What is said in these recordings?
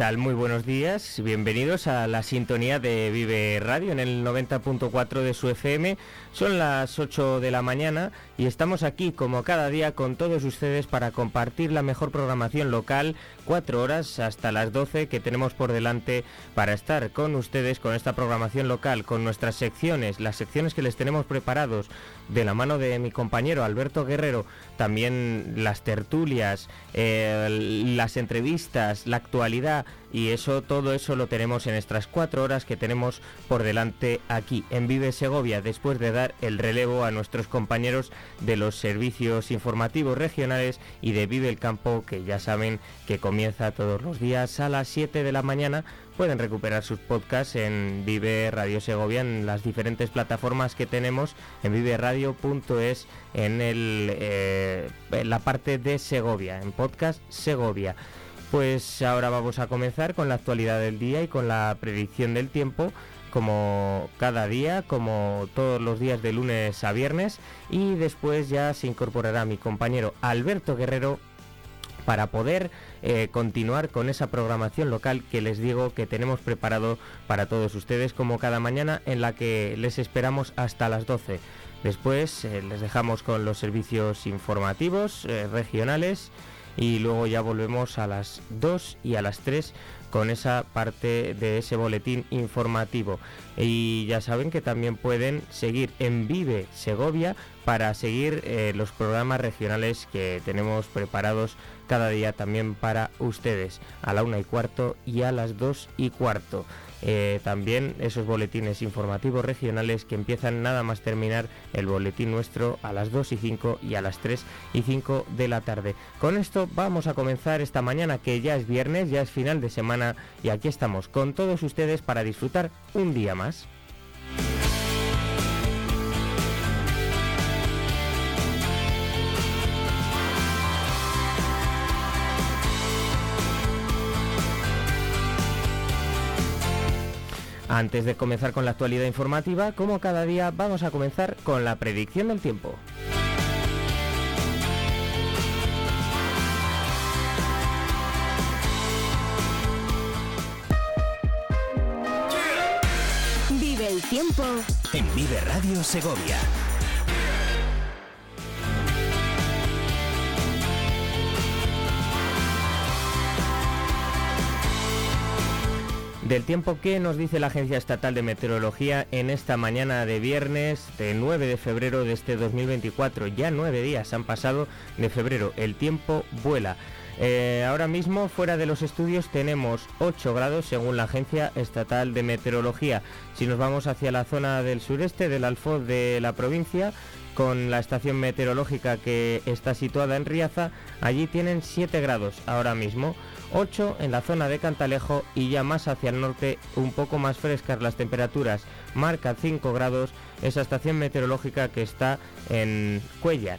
Tal? Muy buenos días. Bienvenidos a la sintonía de Vive Radio en el 90.4 de su FM. Son las 8 de la mañana y estamos aquí como cada día con todos ustedes para compartir la mejor programación local, cuatro horas hasta las 12 que tenemos por delante para estar con ustedes con esta programación local, con nuestras secciones, las secciones que les tenemos preparados de la mano de mi compañero Alberto Guerrero, también las tertulias, eh, las entrevistas, la actualidad y eso, todo eso lo tenemos en estas cuatro horas que tenemos por delante aquí en Vive Segovia, después de dar el relevo a nuestros compañeros de los servicios informativos regionales y de Vive el Campo, que ya saben que comienza todos los días a las 7 de la mañana. Pueden recuperar sus podcasts en Vive Radio Segovia en las diferentes plataformas que tenemos en viveradio.es en, el, eh, en la parte de Segovia, en podcast Segovia. Pues ahora vamos a comenzar con la actualidad del día y con la predicción del tiempo, como cada día, como todos los días de lunes a viernes, y después ya se incorporará mi compañero Alberto Guerrero para poder eh, continuar con esa programación local que les digo que tenemos preparado para todos ustedes como cada mañana en la que les esperamos hasta las 12. Después eh, les dejamos con los servicios informativos eh, regionales y luego ya volvemos a las 2 y a las 3 con esa parte de ese boletín informativo. Y ya saben que también pueden seguir en Vive Segovia para seguir eh, los programas regionales que tenemos preparados cada día también para ustedes a la una y cuarto y a las 2 y cuarto. Eh, también esos boletines informativos regionales que empiezan nada más terminar el boletín nuestro a las 2 y 5 y a las 3 y 5 de la tarde. Con esto vamos a comenzar esta mañana que ya es viernes, ya es final de semana y aquí estamos con todos ustedes para disfrutar un día más. Antes de comenzar con la actualidad informativa, como cada día, vamos a comenzar con la predicción del tiempo. Vive el tiempo En Vive Radio Segovia. Del tiempo que nos dice la Agencia Estatal de Meteorología en esta mañana de viernes de 9 de febrero de este 2024. Ya nueve días han pasado de febrero. El tiempo vuela. Eh, ahora mismo fuera de los estudios tenemos 8 grados según la Agencia Estatal de Meteorología. Si nos vamos hacia la zona del sureste del Alfoz de la provincia, con la estación meteorológica que está situada en Riaza, allí tienen 7 grados ahora mismo. 8 en la zona de Cantalejo y ya más hacia el norte un poco más frescas las temperaturas. Marca 5 grados esa estación meteorológica que está en Cuellar.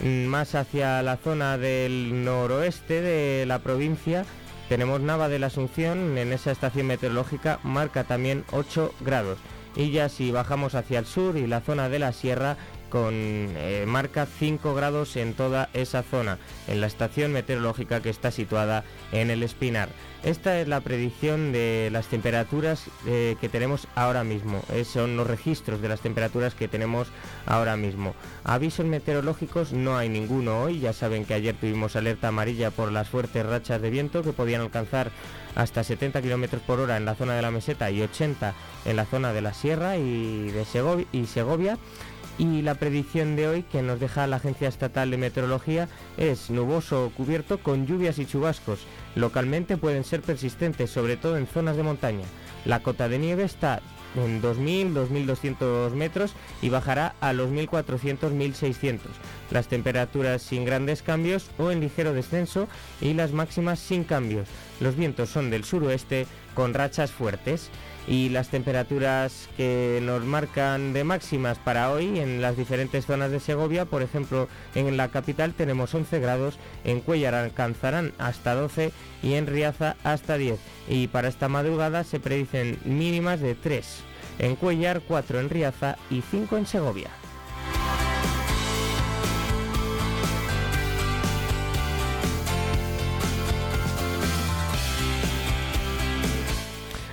Mm, Más hacia la zona del noroeste de la provincia tenemos Nava de la Asunción en esa estación meteorológica marca también 8 grados. Y ya si bajamos hacia el sur y la zona de la sierra con eh, marca 5 grados en toda esa zona, en la estación meteorológica que está situada en el Espinar. Esta es la predicción de las temperaturas eh, que tenemos ahora mismo. Eh, son los registros de las temperaturas que tenemos ahora mismo. Avisos meteorológicos no hay ninguno hoy. Ya saben que ayer tuvimos alerta amarilla por las fuertes rachas de viento que podían alcanzar hasta 70 km por hora en la zona de la meseta y 80 en la zona de la sierra y de Segovia. Y Segovia y la predicción de hoy que nos deja la Agencia Estatal de Meteorología es nuboso o cubierto con lluvias y chubascos. Localmente pueden ser persistentes, sobre todo en zonas de montaña. La cota de nieve está en 2.000, 2.200 metros y bajará a los 1.400, 1.600. Las temperaturas sin grandes cambios o en ligero descenso y las máximas sin cambios. Los vientos son del suroeste con rachas fuertes y las temperaturas que nos marcan de máximas para hoy en las diferentes zonas de Segovia, por ejemplo en la capital tenemos 11 grados, en Cuellar alcanzarán hasta 12 y en Riaza hasta 10 y para esta madrugada se predicen mínimas de 3 en Cuellar, 4 en Riaza y 5 en Segovia.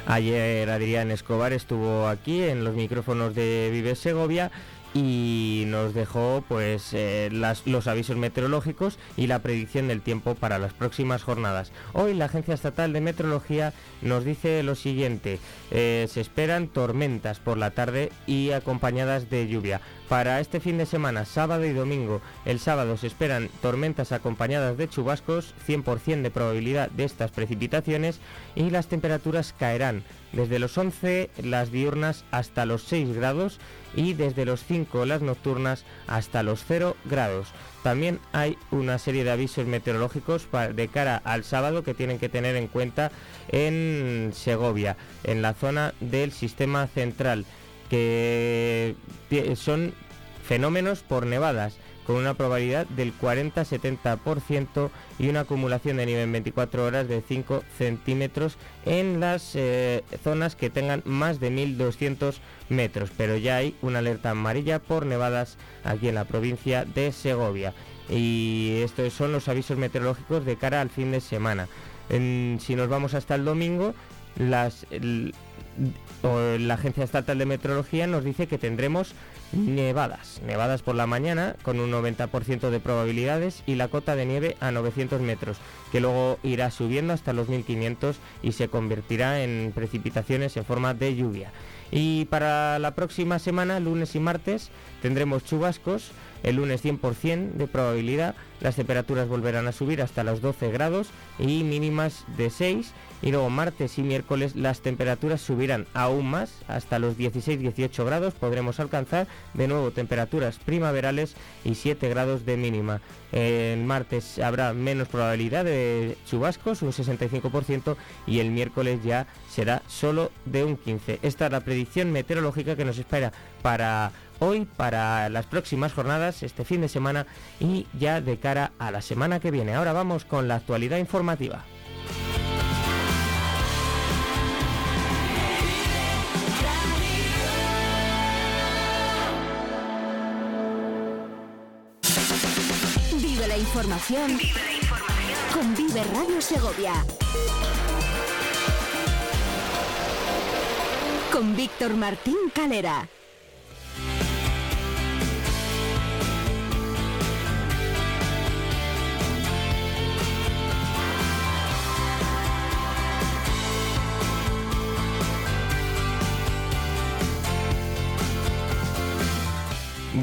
Ayer Adrián Escobar estuvo aquí en los micrófonos de Vive Segovia y nos dejó pues eh, los avisos meteorológicos y la predicción del tiempo para las próximas jornadas. Hoy la Agencia Estatal de Meteorología nos dice lo siguiente, eh, se esperan tormentas por la tarde y acompañadas de lluvia. Para este fin de semana, sábado y domingo, el sábado se esperan tormentas acompañadas de chubascos, 100% de probabilidad de estas precipitaciones y las temperaturas caerán desde los 11 las diurnas hasta los 6 grados y desde los 5 las nocturnas hasta los 0 grados. También hay una serie de avisos meteorológicos de cara al sábado que tienen que tener en cuenta en Segovia, en la zona del sistema central, que son fenómenos por nevadas con una probabilidad del 40-70% y una acumulación de nieve en 24 horas de 5 centímetros en las eh, zonas que tengan más de 1.200 metros. Pero ya hay una alerta amarilla por nevadas aquí en la provincia de Segovia. Y estos son los avisos meteorológicos de cara al fin de semana. si nos vamos hasta el domingo, las, la Agencia Estatal de Meteorología nos dice que tendremos nevadas, nevadas por la mañana con un 90% de probabilidades y la cota de nieve a 900 metros, que luego irá subiendo hasta los 1500 y se convertirá en precipitaciones en forma de lluvia. Y para la próxima semana, lunes y martes, tendremos chubascos, el lunes 100% de probabilidad, las temperaturas volverán a subir hasta los 12 grados y mínimas de 6 y luego martes y miércoles las temperaturas subirán aún más hasta los 16-18 grados, podremos alcanzar de nuevo temperaturas primaverales y 7 grados de mínima. El martes habrá menos probabilidad de chubascos, un 65%, y el miércoles ya será solo de un 15%. Esta es la predicción meteorológica que nos espera para hoy, para las próximas jornadas, este fin de semana y ya de cara a la semana que viene. Ahora vamos con la actualidad informativa. Información. Con Vive Radio Segovia. Con Víctor Martín Calera.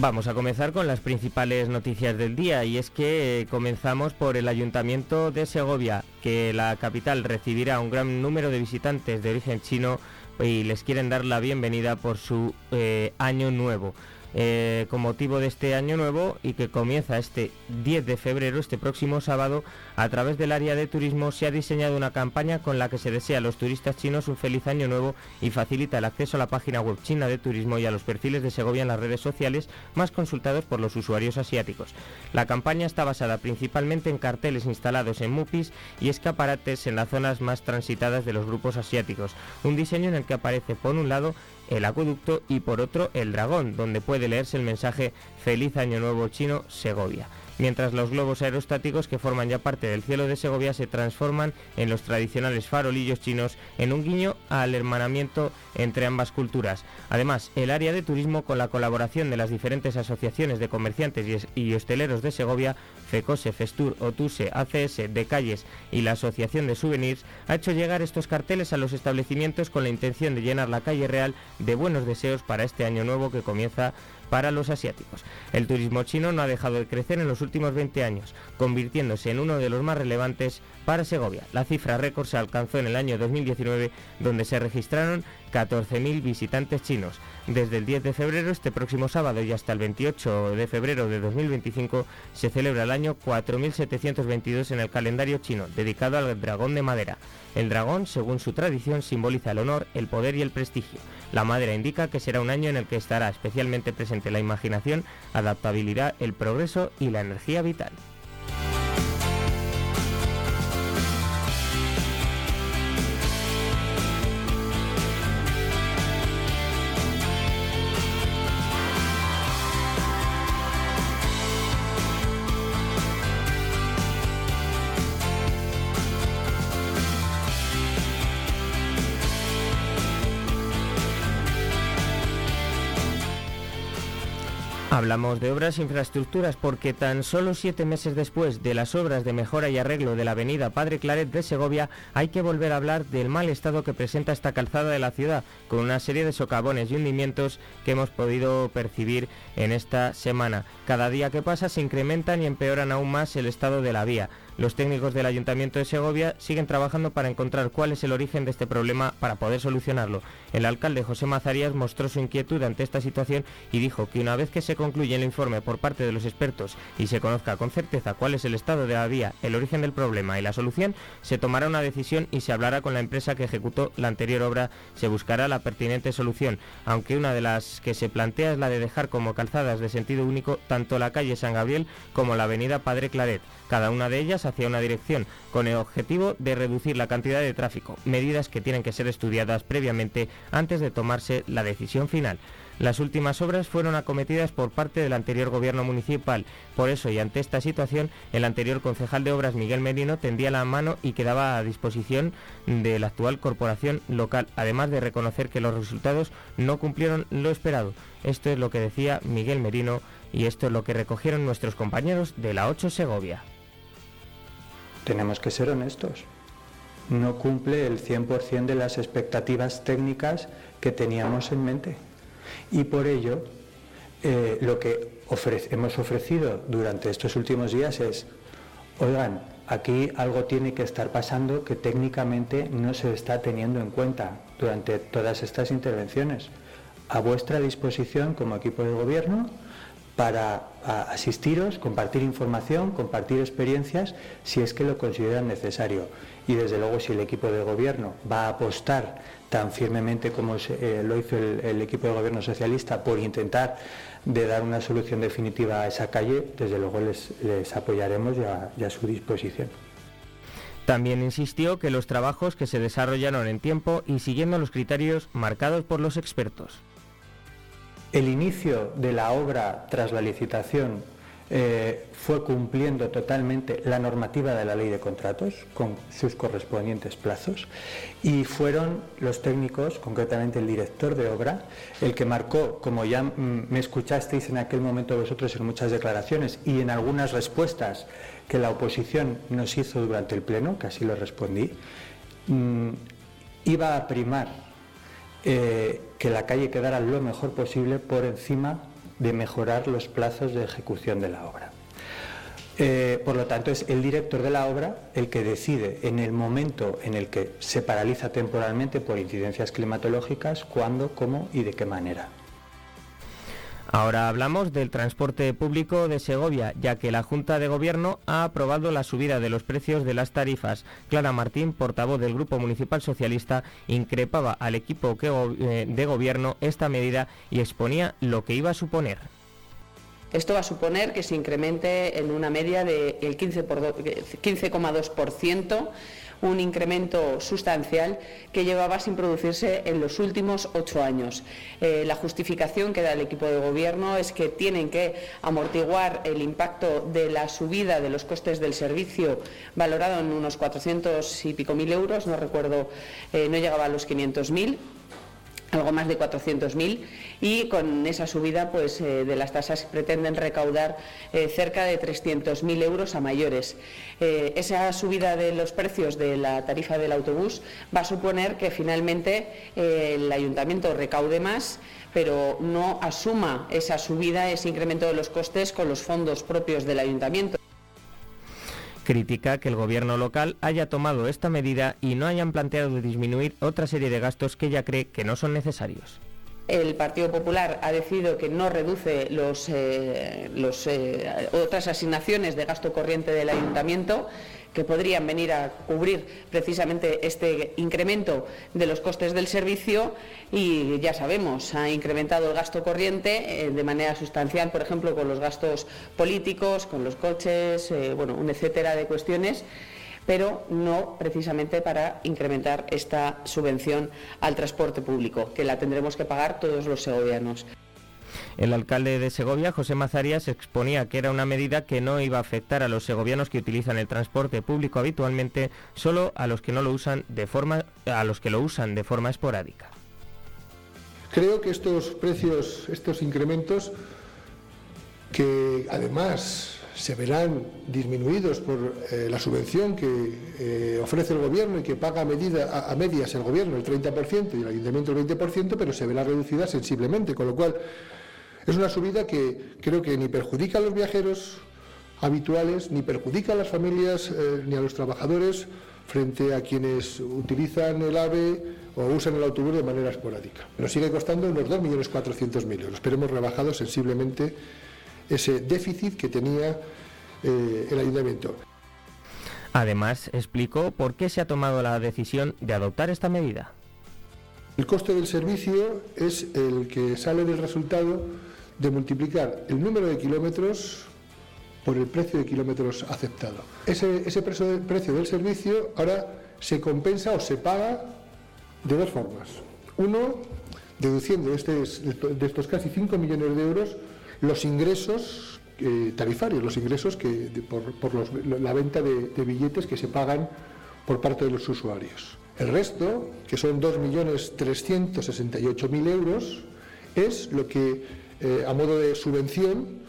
Vamos a comenzar con las principales noticias del día y es que comenzamos por el Ayuntamiento de Segovia, que la capital recibirá un gran número de visitantes de origen chino y les quieren dar la bienvenida por su eh, año nuevo. Eh, con motivo de este año nuevo y que comienza este 10 de febrero, este próximo sábado, a través del área de turismo se ha diseñado una campaña con la que se desea a los turistas chinos un feliz año nuevo y facilita el acceso a la página web china de turismo y a los perfiles de Segovia en las redes sociales más consultados por los usuarios asiáticos. La campaña está basada principalmente en carteles instalados en MUPIs y escaparates en las zonas más transitadas de los grupos asiáticos, un diseño en el que aparece por un lado el acueducto y por otro el dragón, donde puede leerse el mensaje Feliz Año Nuevo Chino Segovia mientras los globos aerostáticos que forman ya parte del cielo de Segovia se transforman en los tradicionales farolillos chinos en un guiño al hermanamiento entre ambas culturas. Además, el área de turismo con la colaboración de las diferentes asociaciones de comerciantes y hosteleros de Segovia, FECOSE, FESTUR, OTUSE, ACS, de Calles y la Asociación de Souvenirs, ha hecho llegar estos carteles a los establecimientos con la intención de llenar la calle real de buenos deseos para este año nuevo que comienza para los asiáticos. El turismo chino no ha dejado de crecer en los últimos 20 años, convirtiéndose en uno de los más relevantes para Segovia. La cifra récord se alcanzó en el año 2019, donde se registraron 14.000 visitantes chinos. Desde el 10 de febrero, este próximo sábado y hasta el 28 de febrero de 2025, se celebra el año 4722 en el calendario chino, dedicado al dragón de madera. El dragón, según su tradición, simboliza el honor, el poder y el prestigio. La madera indica que será un año en el que estará especialmente presente la imaginación, adaptabilidad, el progreso y la energía vital. Hablamos de obras e infraestructuras porque tan solo siete meses después de las obras de mejora y arreglo de la avenida Padre Claret de Segovia, hay que volver a hablar del mal estado que presenta esta calzada de la ciudad, con una serie de socavones y hundimientos que hemos podido percibir en esta semana. Cada día que pasa se incrementan y empeoran aún más el estado de la vía. Los técnicos del Ayuntamiento de Segovia siguen trabajando para encontrar cuál es el origen de este problema para poder solucionarlo. El alcalde José Mazarías mostró su inquietud ante esta situación y dijo que una vez que se concluye el informe por parte de los expertos y se conozca con certeza cuál es el estado de la vía, el origen del problema y la solución, se tomará una decisión y se hablará con la empresa que ejecutó la anterior obra, se buscará la pertinente solución, aunque una de las que se plantea es la de dejar como calzadas de sentido único tanto la calle San Gabriel como la avenida Padre Claret cada una de ellas hacia una dirección, con el objetivo de reducir la cantidad de tráfico, medidas que tienen que ser estudiadas previamente antes de tomarse la decisión final. Las últimas obras fueron acometidas por parte del anterior gobierno municipal. Por eso y ante esta situación, el anterior concejal de obras Miguel Merino tendía la mano y quedaba a disposición de la actual corporación local, además de reconocer que los resultados no cumplieron lo esperado. Esto es lo que decía Miguel Merino y esto es lo que recogieron nuestros compañeros de la 8 Segovia tenemos que ser honestos. No cumple el 100% de las expectativas técnicas que teníamos en mente. Y por ello, eh, lo que hemos ofrecido durante estos últimos días es, oigan, aquí algo tiene que estar pasando que técnicamente no se está teniendo en cuenta durante todas estas intervenciones. A vuestra disposición como equipo de gobierno para asistiros, compartir información, compartir experiencias, si es que lo consideran necesario. Y desde luego, si el equipo de gobierno va a apostar tan firmemente como eh, lo hizo el, equipo de gobierno socialista por intentar de dar una solución definitiva a esa calle, desde luego les, apoyaremos y a su disposición. También insistió que los trabajos que se desarrollaron en tiempo y siguiendo los criterios marcados por los expertos. El inicio de la obra tras la licitación eh, fue cumpliendo totalmente la normativa de la ley de contratos con sus correspondientes plazos y fueron los técnicos, concretamente el director de obra, el que marcó, como ya mm, me escuchasteis en aquel momento vosotros en muchas declaraciones y en algunas respuestas que la oposición nos hizo durante el Pleno, que así lo respondí, mm, iba a primar eh, que la calle quedara lo mejor posible por encima de mejorar los plazos de ejecución de la obra. Eh, por lo tanto, es el director de la obra el que decide en el momento en el que se paraliza temporalmente por incidencias climatológicas, cuándo, cómo y de qué manera. Ahora hablamos del transporte público de Segovia, ya que la Junta de Gobierno ha aprobado la subida de los precios de las tarifas. Clara Martín, portavoz del Grupo Municipal Socialista, increpaba al equipo eh, de gobierno esta medida y exponía lo que iba a suponer. Esto va a suponer que se incremente en una media del 15,2% un incremento sustancial que llevaba sin producirse en los últimos ocho años. Eh, la justificación que da el equipo de gobierno es que tienen que amortiguar el impacto de la subida de los costes del servicio valorado en unos 400 y pico mil euros, no recuerdo, eh, no llegaba a los 500.000 algo más de 400.000 y con esa subida pues, eh, de las tasas pretenden recaudar eh, cerca de 300.000 euros a mayores. Eh, esa subida de los precios de la tarifa del autobús va a suponer que finalmente el ayuntamiento recaude más pero no asuma esa subida, ese incremento de los costes con los fondos propios del ayuntamiento. Critica que el gobierno local haya tomado esta medida y no hayan planteado disminuir otra serie de gastos que ella cree que no son necesarios. El Partido Popular ha decidido que no reduce eh, eh, otras asignaciones de gasto corriente del ayuntamiento que podrían venir a cubrir precisamente este incremento de los costes del servicio y ya sabemos, ha incrementado el gasto corriente eh, de manera sustancial, por ejemplo, con los gastos políticos, con los coches, eh, bueno, un etcétera de cuestiones pero no precisamente para incrementar esta subvención al transporte público, que la tendremos que pagar todos los segovianos. El alcalde de Segovia, José Mazarías, exponía que era una medida que no iba a afectar a los segovianos que utilizan el transporte público habitualmente, solo a los que no lo usan de forma a los que lo usan de forma esporádica. Creo que estos precios, estos incrementos que además se verán disminuidos por eh, la subvención que eh, ofrece el gobierno y que paga a, medida, a, medias el gobierno el 30% y el ayuntamiento el 20%, pero se verá reducida sensiblemente, con lo cual es una subida que creo que ni perjudica a los viajeros habituales, ni perjudica a las familias eh, ni a los trabajadores frente a quienes utilizan el AVE o usan el autobús de manera esporádica. Nos sigue costando unos 2.400.000 euros, pero hemos rebajado sensiblemente ese déficit que tenía eh, el ayuntamiento. Además, explicó por qué se ha tomado la decisión de adoptar esta medida. El coste del servicio es el que sale del resultado de multiplicar el número de kilómetros por el precio de kilómetros aceptado. Ese, ese precio del servicio ahora se compensa o se paga de dos formas. Uno, deduciendo de, este, de estos casi 5 millones de euros los ingresos eh, tarifarios, los ingresos que, por, la venta de, de billetes que se pagan por parte de los usuarios. El resto, que son 2.368.000 euros, es lo que eh, a modo de subvención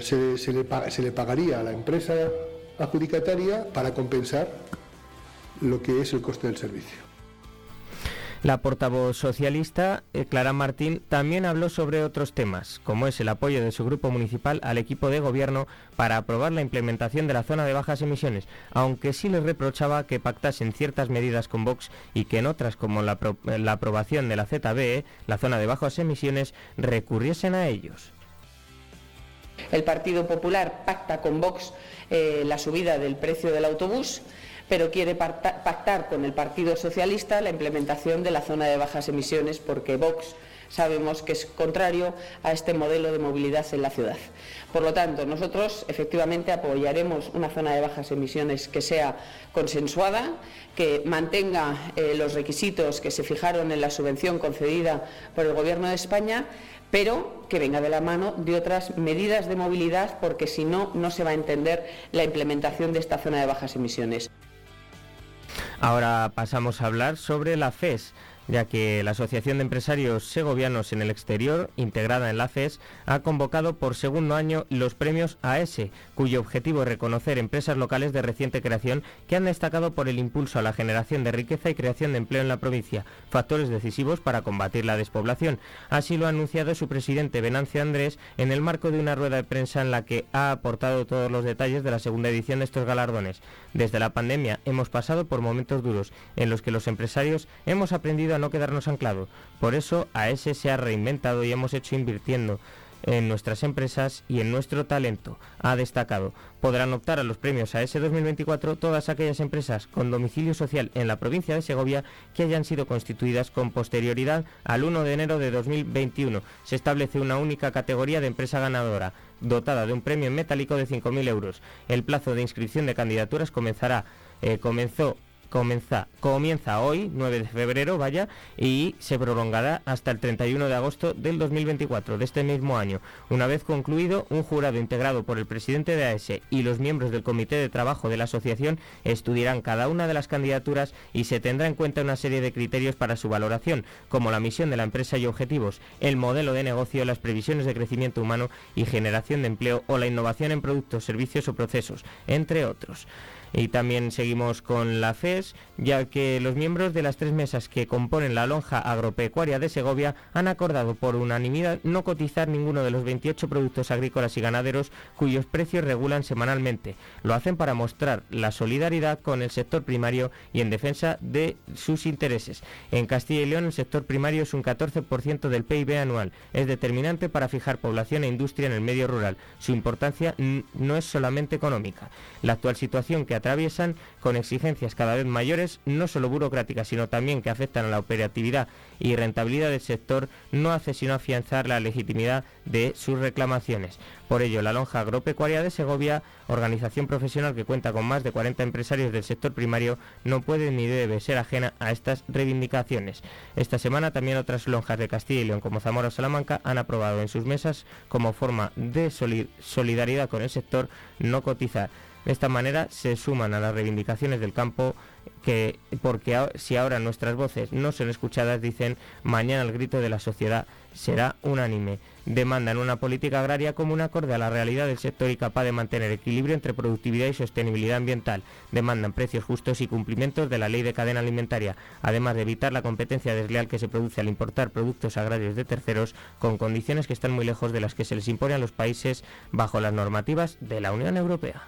se, le, pagaría a la empresa adjudicataria para compensar lo que es el coste del servicio. La portavoz socialista, eh, Clara Martín, también habló sobre otros temas, como es el apoyo de su grupo municipal al equipo de gobierno para aprobar la implementación de la zona de bajas emisiones, aunque sí les reprochaba que pactasen ciertas medidas con Vox y que en otras, como la, aprobación de la ZBE, la zona de bajas emisiones, recurriesen a ellos. El Partido Popular pacta con Vox eh, la subida del precio del autobús pero quiere pactar con el Partido Socialista la implementación de la zona de bajas emisiones porque Vox sabemos que es contrario a este modelo de movilidad en la ciudad. Por lo tanto, nosotros efectivamente apoyaremos una zona de bajas emisiones que sea consensuada, que mantenga eh, los requisitos que se fijaron en la subvención concedida por el Gobierno de España, pero que venga de la mano de otras medidas de movilidad, porque si no, no se va a entender la implementación de esta zona de bajas emisiones. Ahora pasamos a hablar sobre la FES ya que la Asociación de Empresarios Segovianos en el Exterior, integrada en la FES, ha convocado por segundo año los premios AS, cuyo objetivo es reconocer empresas locales de reciente creación que han destacado por el impulso a la generación de riqueza y creación de empleo en la provincia, factores decisivos para combatir la despoblación. Así lo ha anunciado su presidente Venancio Andrés en el marco de una rueda de prensa en la que ha aportado todos los detalles de la segunda edición de estos galardones. Desde la pandemia hemos pasado por momentos duros en los que los empresarios hemos aprendido no quedarnos anclados. Por eso AES se ha reinventado y hemos hecho invirtiendo en nuestras empresas y en nuestro talento. Ha destacado, podrán optar a los premios AES 2024 todas aquellas empresas con domicilio social en la provincia de Segovia que hayan sido constituidas con posterioridad al 1 de enero de 2021. Se establece una única categoría de empresa ganadora, dotada de un premio metálico de 5.000 euros. El plazo de inscripción de candidaturas comenzará, eh, comenzó comienza, comienza hoy, 9 de febrero, vaya, y se prolongará hasta el 31 de agosto del 2024 de este mismo año. Una vez concluido, un jurado integrado por el presidente de AES y los miembros del comité de trabajo de la asociación estudiarán cada una de las candidaturas y se tendrá en cuenta una serie de criterios para su valoración, como la misión de la empresa y objetivos, el modelo de negocio, las previsiones de crecimiento humano y generación de empleo o la innovación en productos, servicios o procesos, entre otros. Y también seguimos con la FES, ya que los miembros de las tres mesas que componen la lonja agropecuaria de Segovia han acordado por unanimidad no cotizar ninguno de los 28 productos agrícolas y ganaderos cuyos precios regulan semanalmente. Lo hacen para mostrar la solidaridad con el sector primario y en defensa de sus intereses. En Castilla y León el sector primario es un 14% del PIB anual. Es determinante para fijar población e industria en el medio rural. Su importancia no es solamente económica. La actual situación que atraviesan con exigencias cada vez mayores, no solo burocráticas, sino también que afectan a la operatividad y rentabilidad del sector, no hace sino afianzar la legitimidad de sus reclamaciones. Por ello, la Lonja Agropecuaria de Segovia, organización profesional que cuenta con más de 40 empresarios del sector primario, no puede ni debe ser ajena a estas reivindicaciones. Esta semana también otras lonjas de Castilla y León como Zamora o Salamanca han aprobado en sus mesas como forma de solidaridad con el sector no cotizar. De esta manera se suman a las reivindicaciones del campo que, porque si ahora nuestras voces no son escuchadas, dicen, mañana el grito de la sociedad será unánime. Demandan una política agraria común acorde a la realidad del sector y capaz de mantener equilibrio entre productividad y sostenibilidad ambiental. Demandan precios justos y cumplimientos de la ley de cadena alimentaria, además de evitar la competencia desleal que se produce al importar productos agrarios de terceros con condiciones que están muy lejos de las que se les impone a los países bajo las normativas de la Unión Europea.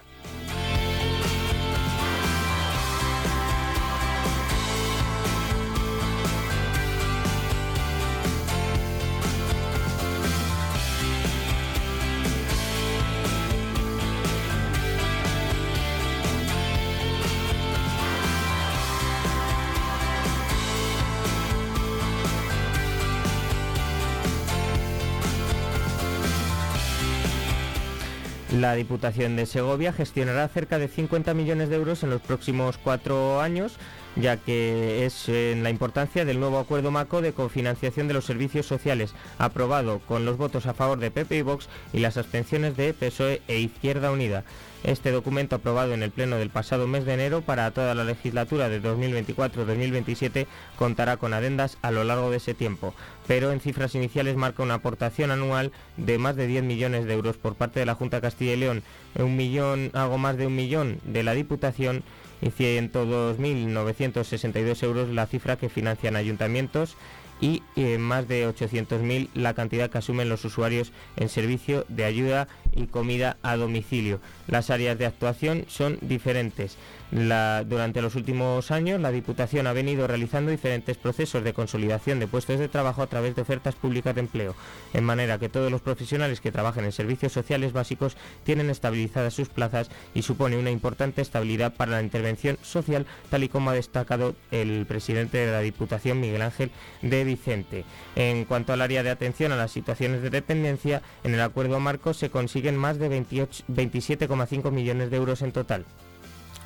La Diputación de Segovia gestionará cerca de 50 millones de euros en los próximos cuatro años, ya que es en la importancia del nuevo acuerdo MACO de cofinanciación de los servicios sociales, aprobado con los votos a favor de PP y Vox y las abstenciones de PSOE e Izquierda Unida. Este documento aprobado en el Pleno del pasado mes de enero para toda la legislatura de 2024-2027 contará con adendas a lo largo de ese tiempo, pero en cifras iniciales marca una aportación anual de más de 10 millones de euros por parte de la Junta Castilla y León, un millón, algo más de un millón de la Diputación y 102.962 euros la cifra que financian ayuntamientos y eh, más de 800.000 la cantidad que asumen los usuarios en servicio de ayuda y comida a domicilio. Las áreas de actuación son diferentes durante los últimos años, la Diputación ha venido realizando diferentes procesos de consolidación de puestos de trabajo a través de ofertas públicas de empleo, en manera que todos los profesionales que trabajan en servicios sociales básicos tienen estabilizadas sus plazas y supone una importante estabilidad para la intervención social, tal y como ha destacado el presidente de la Diputación, Miguel Ángel de Vicente. En cuanto al área de atención a las situaciones de dependencia, en el acuerdo marco se consiguen más de 27,5 millones de euros en total.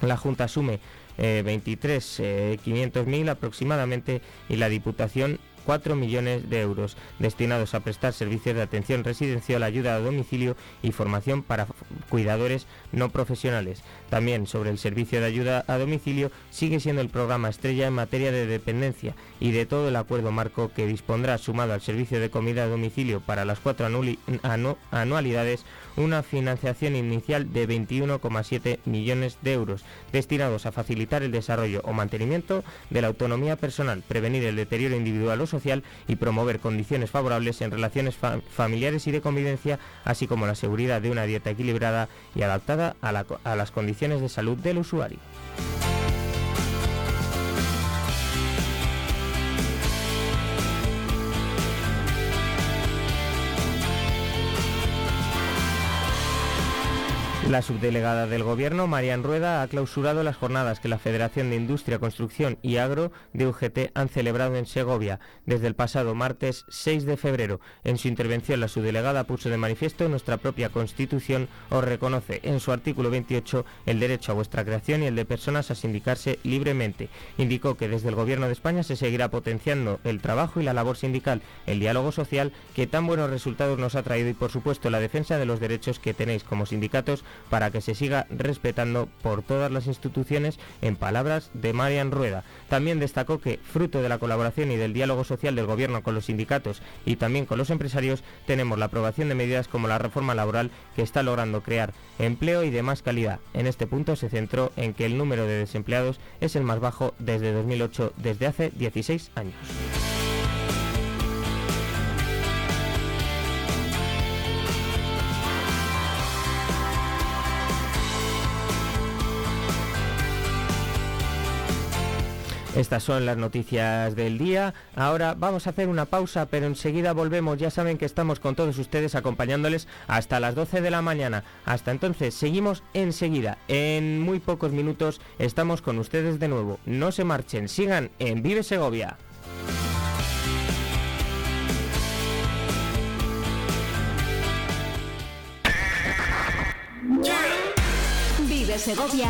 La Junta asume eh, 23 eh, aproximadamente y la Diputación 4 millones de euros destinados a prestar servicios de atención residencial, ayuda a domicilio y formación para cuidadores no profesionales. También sobre el servicio de ayuda a domicilio sigue siendo el programa estrella en materia de dependencia y de todo el acuerdo marco que dispondrá sumado al servicio de comida a domicilio para las cuatro anualidades una financiación inicial de 21,7 millones de euros destinados a facilitar el desarrollo o mantenimiento de la autonomía personal, prevenir el deterioro individual o social y promover condiciones favorables en relaciones familiares y de convivencia, así como la seguridad de una dieta equilibrada y adaptada a las condiciones de salud del usuario. La subdelegada del Gobierno, Marian Rueda, ha clausurado las jornadas que la Federación de Industria, Construcción y Agro de UGT han celebrado en Segovia desde el pasado martes 6 de febrero. En su intervención, la subdelegada puso de manifiesto nuestra propia Constitución os reconoce en su artículo 28 el derecho a vuestra creación y el de personas a sindicarse libremente. Indicó que desde el Gobierno de España se seguirá potenciando el trabajo y la labor sindical, el diálogo social que tan buenos resultados nos ha traído y, por supuesto, la defensa de los derechos que tenéis como sindicatos para que se siga respetando por todas las instituciones, en palabras de Marian Rueda. También destacó que, fruto de la colaboración y del diálogo social del Gobierno con los sindicatos y también con los empresarios, tenemos la aprobación de medidas como la reforma laboral que está logrando crear empleo y de más calidad. En este punto se centró en que el número de desempleados es el más bajo desde 2008, desde hace 16 años. Estas son las noticias del día. Ahora vamos a hacer una pausa, pero enseguida volvemos. Ya saben que estamos con todos ustedes acompañándoles hasta las 12 de la mañana. Hasta entonces, seguimos enseguida. En muy pocos minutos estamos con ustedes de nuevo. No se marchen, sigan en Vive Segovia. Vive Segovia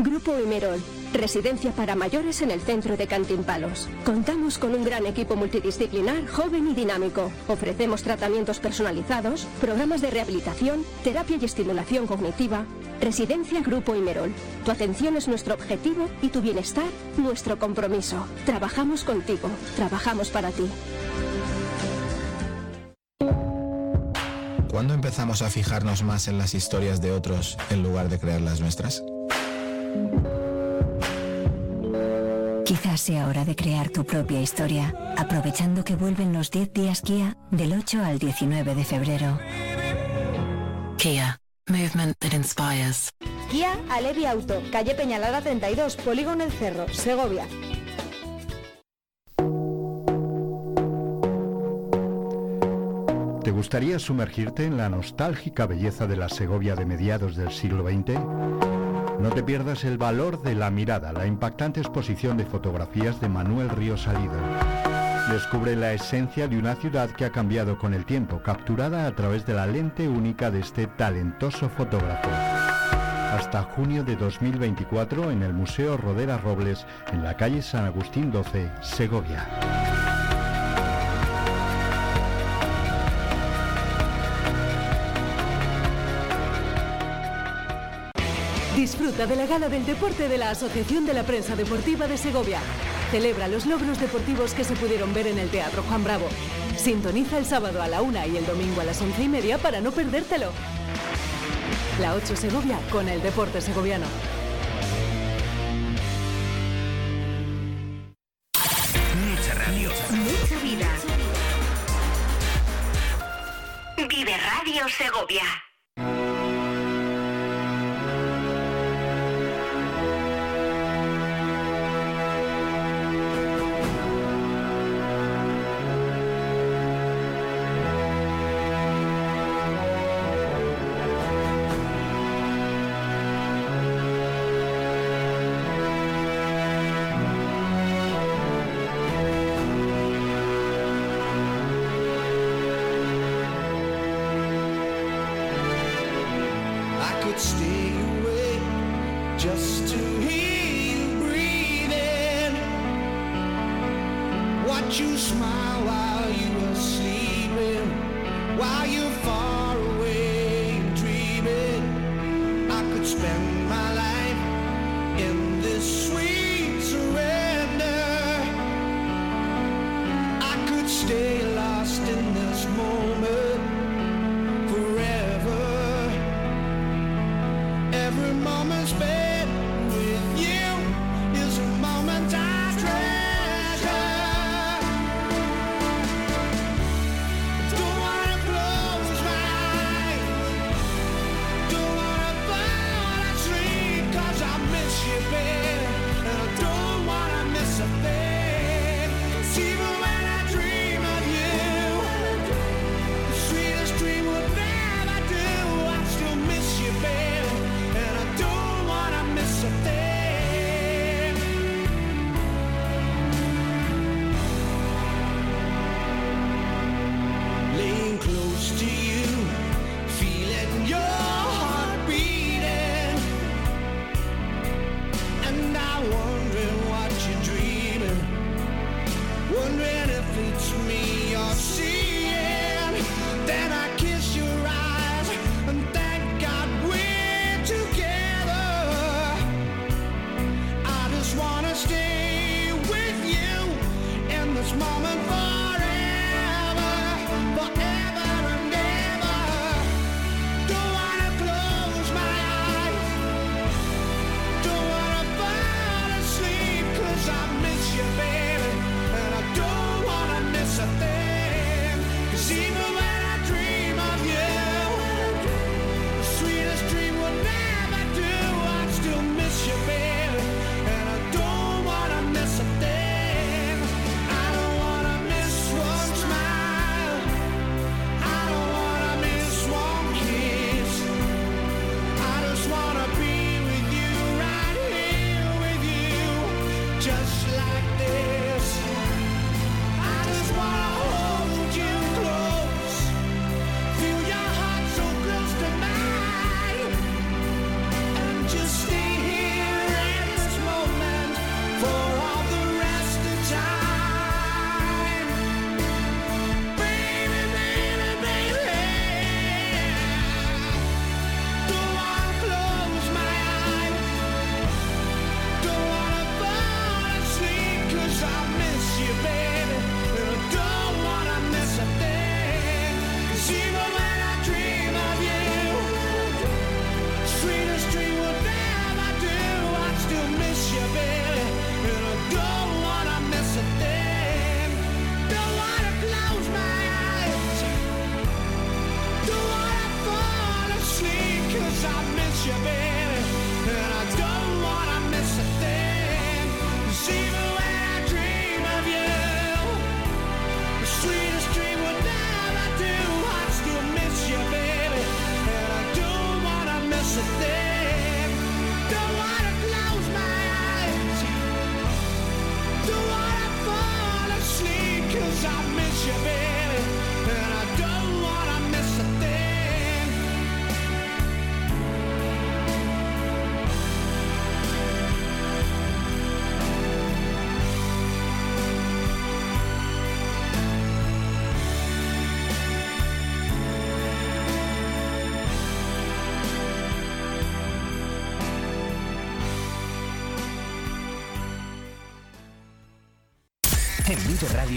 Grupo Imerol, residencia para mayores en el centro de Cantimpalos. Contamos con un gran equipo multidisciplinar, joven y dinámico. Ofrecemos tratamientos personalizados, programas de rehabilitación, terapia y estimulación cognitiva. Residencia Grupo Imerol. Tu atención es nuestro objetivo y tu bienestar nuestro compromiso. Trabajamos contigo, trabajamos para ti. ¿Cuándo empezamos a fijarnos más en las historias de otros en lugar de crear las nuestras? Quizás sea hora de crear tu propia historia, aprovechando que vuelven los 10 días Kia del 8 al 19 de febrero. Kia, movement that inspires. Kia Alevi Auto, calle Peñalada 32, Polígono El Cerro, Segovia. ¿Te gustaría sumergirte en la nostálgica belleza de la Segovia de mediados del siglo XX? No te pierdas el valor de la mirada, la impactante exposición de fotografías de Manuel Río Salido. Descubre la esencia de una ciudad que ha cambiado con el tiempo, capturada a través de la lente única de este talentoso fotógrafo. Hasta junio de 2024 en el Museo Rodera Robles, en la calle San Agustín 12, Segovia. Disfruta de la gala del deporte de la Asociación de la Prensa Deportiva de Segovia. Celebra los logros deportivos que se pudieron ver en el Teatro Juan Bravo. Sintoniza el sábado a la una y el domingo a las once y media para no perdértelo. La 8 Segovia con el deporte segoviano. Mucha radio. Mucha vida. Vive Radio Segovia. You smile while you were sleeping, while you're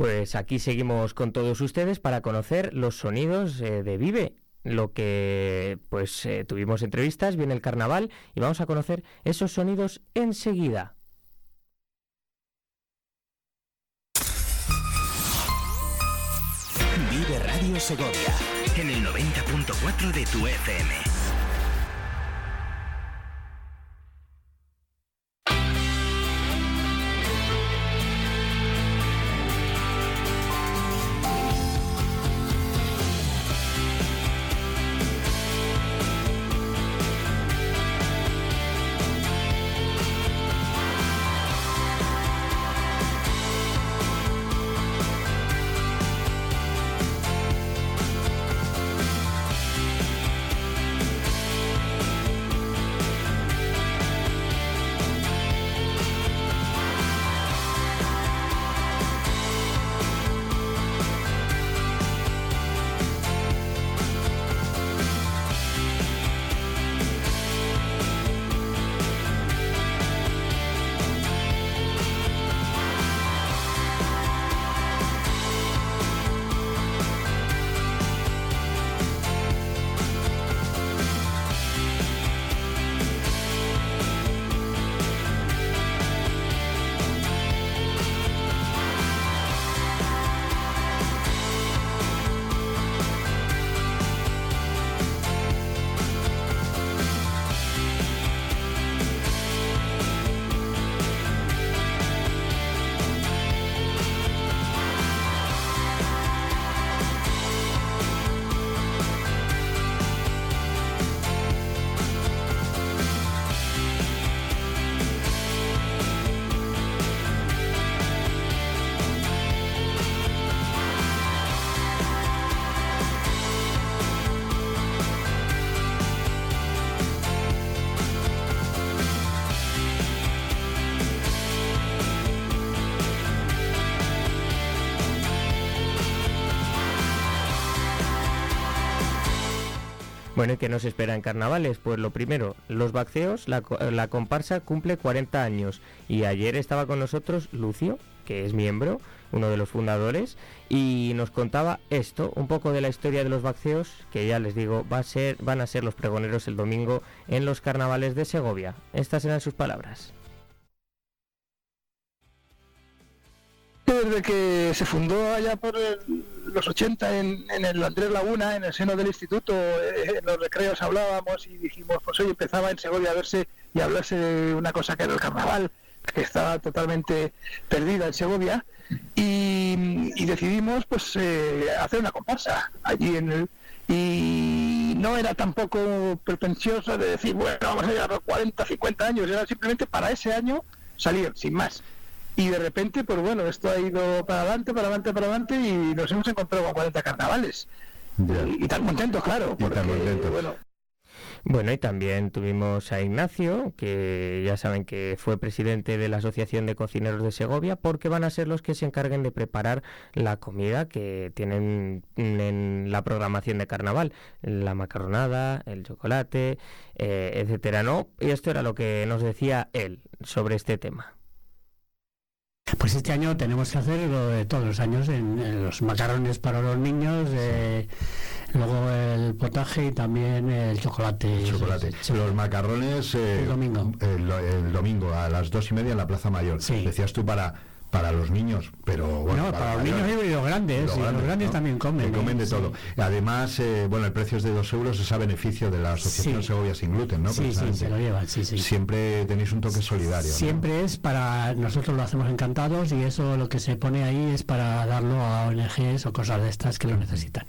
Pues aquí seguimos con todos ustedes para conocer los sonidos eh, de Vive. Lo que pues eh, tuvimos entrevistas, viene el carnaval y vamos a conocer esos sonidos enseguida. Vive Radio Segovia en el 90.4 de tu FM. Bueno, ¿y qué nos espera en carnavales? Pues lo primero, los baxeos, la, la comparsa cumple 40 años y ayer estaba con nosotros Lucio, que es miembro, uno de los fundadores, y nos contaba esto, un poco de la historia de los baxeos, que ya les digo, va a ser, van a ser los pregoneros el domingo en los carnavales de Segovia. Estas eran sus palabras. Desde que se fundó allá por los 80 en, en el Andrés Laguna, en el seno del instituto, eh, en los recreos hablábamos y dijimos, pues hoy empezaba en Segovia a verse y a hablarse de una cosa que era el carnaval, que estaba totalmente perdida en Segovia, y, y decidimos pues eh, hacer una comparsa allí en el... Y no era tampoco pretencioso de decir, bueno, vamos a llegar a los 40, 50 años, era simplemente para ese año salir, sin más. Y de repente, pues bueno, esto ha ido para adelante, para adelante, para adelante y nos hemos encontrado con 40 carnavales. Y, y tan contentos, claro. Porque, bueno, Bueno, y también tuvimos a Ignacio, que ya saben que fue presidente de la Asociación de Cocineros de Segovia, porque van a ser los que se encarguen de preparar la comida que tienen en la programación de carnaval, la macarronada, el chocolate, eh, etcétera, ¿no? Y esto era lo que nos decía él sobre este tema. Pues este año tenemos que hacer lo de todos los años, en, en los macarrones para los niños, eh, luego el potaje y también el chocolate. chocolate. Los macarrones eh, El domingo. El, el domingo a las dos y media en la Plaza Mayor. Decías tú para para los niños, pero bueno, No, para los niños y los grandes, sí, los grandes también comen, Que comen ¿eh? de Sí. todo. Además, eh, bueno, el precio es de dos euros, es a beneficio de la Asociación Sí. Segovia Sin Gluten, ¿no? Sí, sí, se lo llevan, sí, sí. Siempre tenéis un toque solidario. ¿no? Siempre es para, nosotros lo hacemos encantados y eso lo que se pone ahí es para darlo a ONGs o cosas de estas que lo necesitan.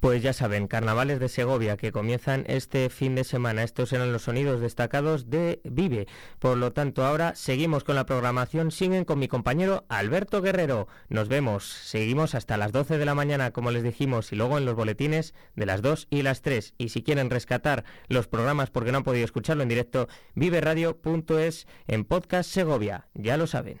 Pues ya saben, carnavales de Segovia que comienzan este fin de semana. Estos eran los sonidos destacados de Vive. Por lo tanto, ahora seguimos con la programación. Siguen con mi compañero Alberto Guerrero. Nos vemos. Seguimos hasta las 12 de la mañana, como les dijimos, y luego en los boletines de las 2 y las 3. Y si quieren rescatar los programas porque no han podido escucharlo en directo, viveradio.es en podcast Segovia. Ya lo saben.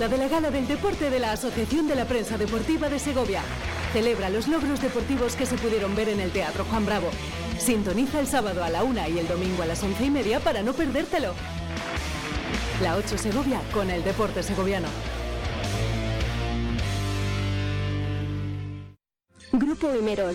La gala del deporte de la Asociación de la Prensa Deportiva de Segovia. Celebra los logros deportivos que se pudieron ver en el Teatro Juan Bravo. Sintoniza el sábado a la una y el domingo a las once y media para no perdértelo. La 8 Segovia con el deporte segoviano. Grupo Imerol,